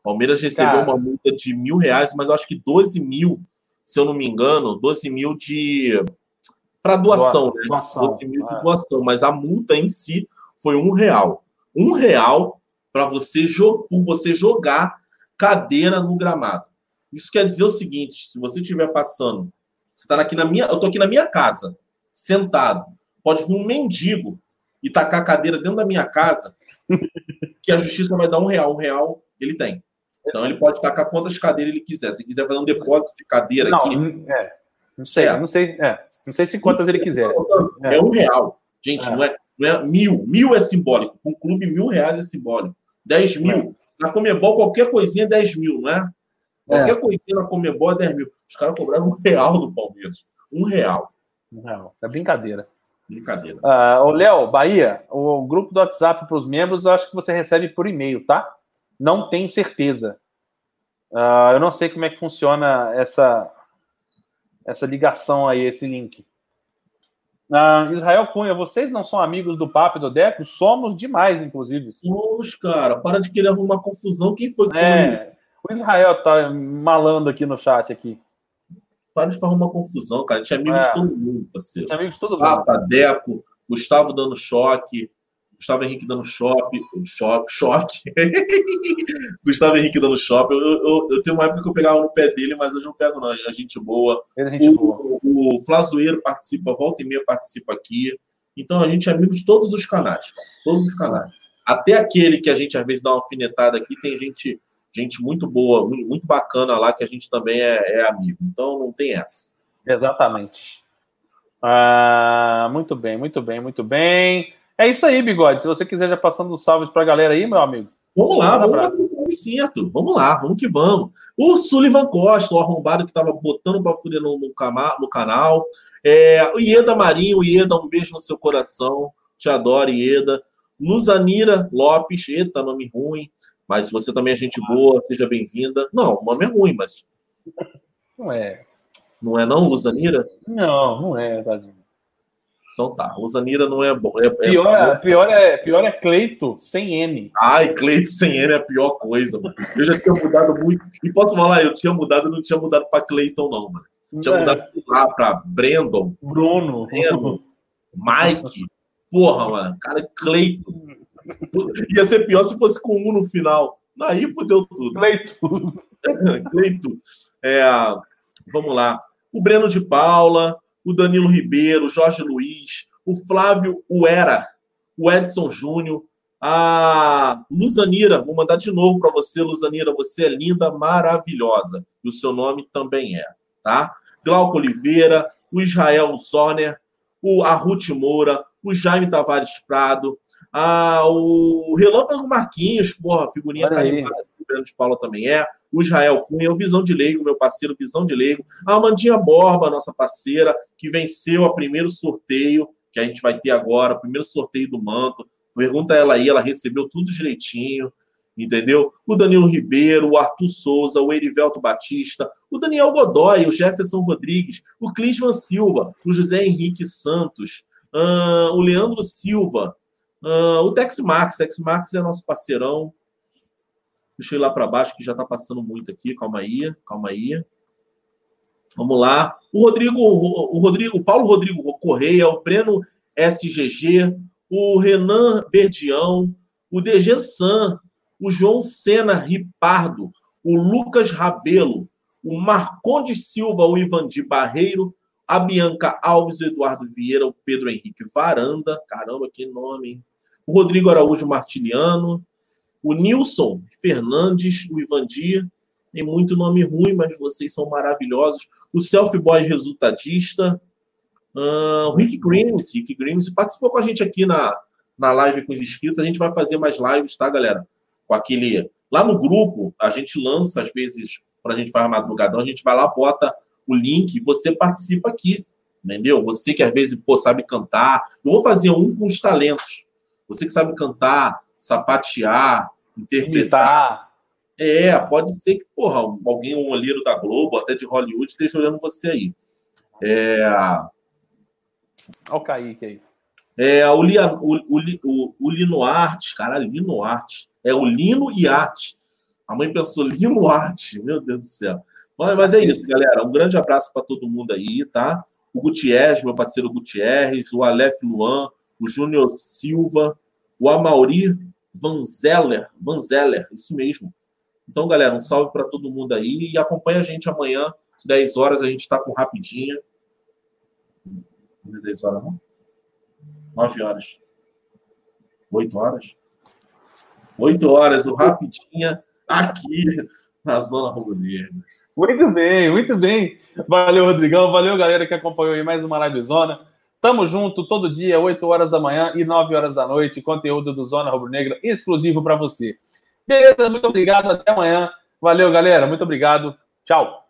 Palmeiras recebeu Cara. uma multa de mil reais, mas eu acho que 12 mil, se eu não me engano, 12 mil de. para doação, Doa- né? doação, 12 mil de é. doação, mas a multa em si foi um real. Um real para você, jo- você jogar cadeira no gramado. Isso quer dizer o seguinte: se você estiver passando, você está aqui na minha. Eu tô aqui na minha casa, sentado. Pode vir um mendigo e tacar a cadeira dentro da minha casa, que a justiça vai dar um real. Um real ele tem. Então ele pode tacar quantas cadeiras ele quiser. Se ele quiser fazer um depósito de cadeira Não, aqui, é. Não sei, É. não sei, é. Não sei se quantas ele quiser. é um real. Gente, É. não, é, não é mil. Mil é simbólico. Um clube, mil reais é simbólico. Dez mil. Na Comebol, qualquer coisinha é 10 mil, não é? Qualquer coisinha na Comebol é 10 mil. Os caras cobraram um real do Palmeiras. Um real. Não, é brincadeira. Brincadeira. Ô, Léo, Bahia, o grupo do WhatsApp para os membros, eu acho que você recebe por e-mail, tá? Não tenho certeza. Ah, eu não sei como é que funciona essa, essa ligação aí, esse link. Ah, Israel Cunha, vocês não são amigos do Papo e do Deco? Somos demais, inclusive. Somos, cara. Para de querer arrumar confusão. Quem foi que? É, o Israel tá malando aqui no chat aqui. Para de arrumar confusão, cara. A gente é amigo de todo mundo, parceiro. Tem amigos de todo mundo. Papa, Deco, Gustavo dando choque, Gustavo Henrique dando choque, choque, choque. Gustavo Henrique dando choque. Eu, eu, eu tenho uma época que eu pegava no pé dele, mas hoje eu não pego, não. É gente boa. Ele é gente boa. O, o Flazoeiro participa, volta e meia participa aqui. Então a gente é amigo de todos os canais, cara. Todos os canais. Até aquele que a gente às vezes dá uma alfinetada aqui, tem gente, gente muito boa, muito, bacana lá, que a gente também é, é amigo. Então não tem essa. Exatamente. Ah, muito bem, muito bem, muito bem. É isso aí, Bigode. Se você quiser já passando os salves pra galera aí, meu amigo. Vamos lá, Um vamos fazer esse cinto. Vamos lá, vamos que vamos. O Sullivan Costa, o arrombado que estava botando para fuder no, no, no canal. É, o Ieda Marinho, o Ieda, um beijo no seu coração. Te adoro, Ieda. Luzanira Lopes, eita, nome ruim. Mas você também é gente boa, seja bem-vinda. Não, o nome é ruim, mas Não é. não é não, Luzanira? Não, não é, tadinho. Então tá, Luzanira não é bom. É, é- Pior, pior, é, pior é Cleito sem N. Ai, Cleito sem N é a pior coisa, mano. Eu já tinha mudado muito. E posso falar, eu tinha mudado, eu não tinha mudado para Cleiton, não, mano. Tinha É, mudado sei lá para Brandon, Bruno. Breno, Mike. Porra, mano. Cara, Cleiton. Ia ser pior se fosse com um no final. Aí fudeu tudo. Cleito. Cleito. É, vamos lá. O Breno de Paula, o Danilo Ribeiro, o Jorge Luiz, o Flávio Uera, o Edson Júnior, a Luzanira. Vou mandar de novo para você, Luzanira. Você é linda, maravilhosa. E o seu nome também é, tá? Glauco Oliveira, o Israel Zorner, o a Ruth Moura, o Jaime Tavares Prado, a, o Relâmpago Marquinhos, porra, figurinha carimbada, o Breno de Paula também é, o Israel Cunha, o Visão de Leigo, meu parceiro Visão de Leigo, a Amandinha Borba, nossa parceira, que venceu o primeiro sorteio que a gente vai ter agora, o primeiro sorteio do manto. Pergunta ela aí, ela recebeu tudo direitinho, entendeu? O Danilo Ribeiro, o Arthur Souza, o Erivelto Batista, o Daniel Godoy, o Jefferson Rodrigues, o Clisman Silva, o José Henrique Santos, ah, o Leandro Silva, ah, o Tex Max. Tex Max é nosso parceirão. Deixa eu ir lá para baixo, que já está passando muito aqui. Calma aí, calma aí. Vamos lá. O Rodrigo, o Rodrigo, o Paulo Rodrigo Correia, o Breno SGG, o Renan Berdião, o DG San, o João Sena Ripardo, o Lucas Rabelo, o Marcondes Silva, o Ivandi Barreiro, a Bianca Alves, o Eduardo Vieira, o Pedro Henrique Varanda, caramba, que nome, hein? O Rodrigo Araújo Martiliano, o Nilson Fernandes, o Ivandir, tem muito nome ruim, mas vocês são maravilhosos. O Selfie Boy Resultadista, ah, o Rick Grimes, Rick Grimes participou com a gente aqui na, na live com os inscritos. A gente vai fazer mais lives, tá, galera? Com aquele. Lá no grupo, a gente lança, às vezes, quando a gente faz madrugadão, a gente vai lá, bota o link você participa aqui. Entendeu? Você que às vezes pô, sabe cantar. Eu vou fazer um com os talentos. Você que sabe cantar, sapatear, interpretar. Imitar. É, pode ser que, porra, alguém, um olheiro da Globo, até de Hollywood, esteja olhando você aí. É, Olha o Kaique aí. é o, Lia, o, o, o, o Lino Arte, cara, Lino Arte. É o Lino e Arte. A mãe pensou, Limo Arte, meu Deus do céu. Mas, mas é isso, galera. Um grande abraço para todo mundo aí, tá? O Gutierrez, meu parceiro Gutierrez, o Aleph Luan, o Júnior Silva, o Amauri Vanzeller, Vanzeller, isso mesmo. Então, galera, um salve para todo mundo aí e acompanha a gente amanhã, 10 horas, a gente está com rapidinha. 10 horas, não? 9 horas. 8 horas? 8 horas, o Rapidinha, aqui na Zona Rubro-Negra. Muito bem, muito bem. Valeu, Rodrigão. Valeu, galera que acompanhou aí mais uma Live Zona. Tamo junto todo dia, 8 horas da manhã e 9 horas da noite. Conteúdo do Zona Rubro-Negra exclusivo para você. Beleza, muito obrigado. Até amanhã. Valeu, galera. Muito obrigado. Tchau.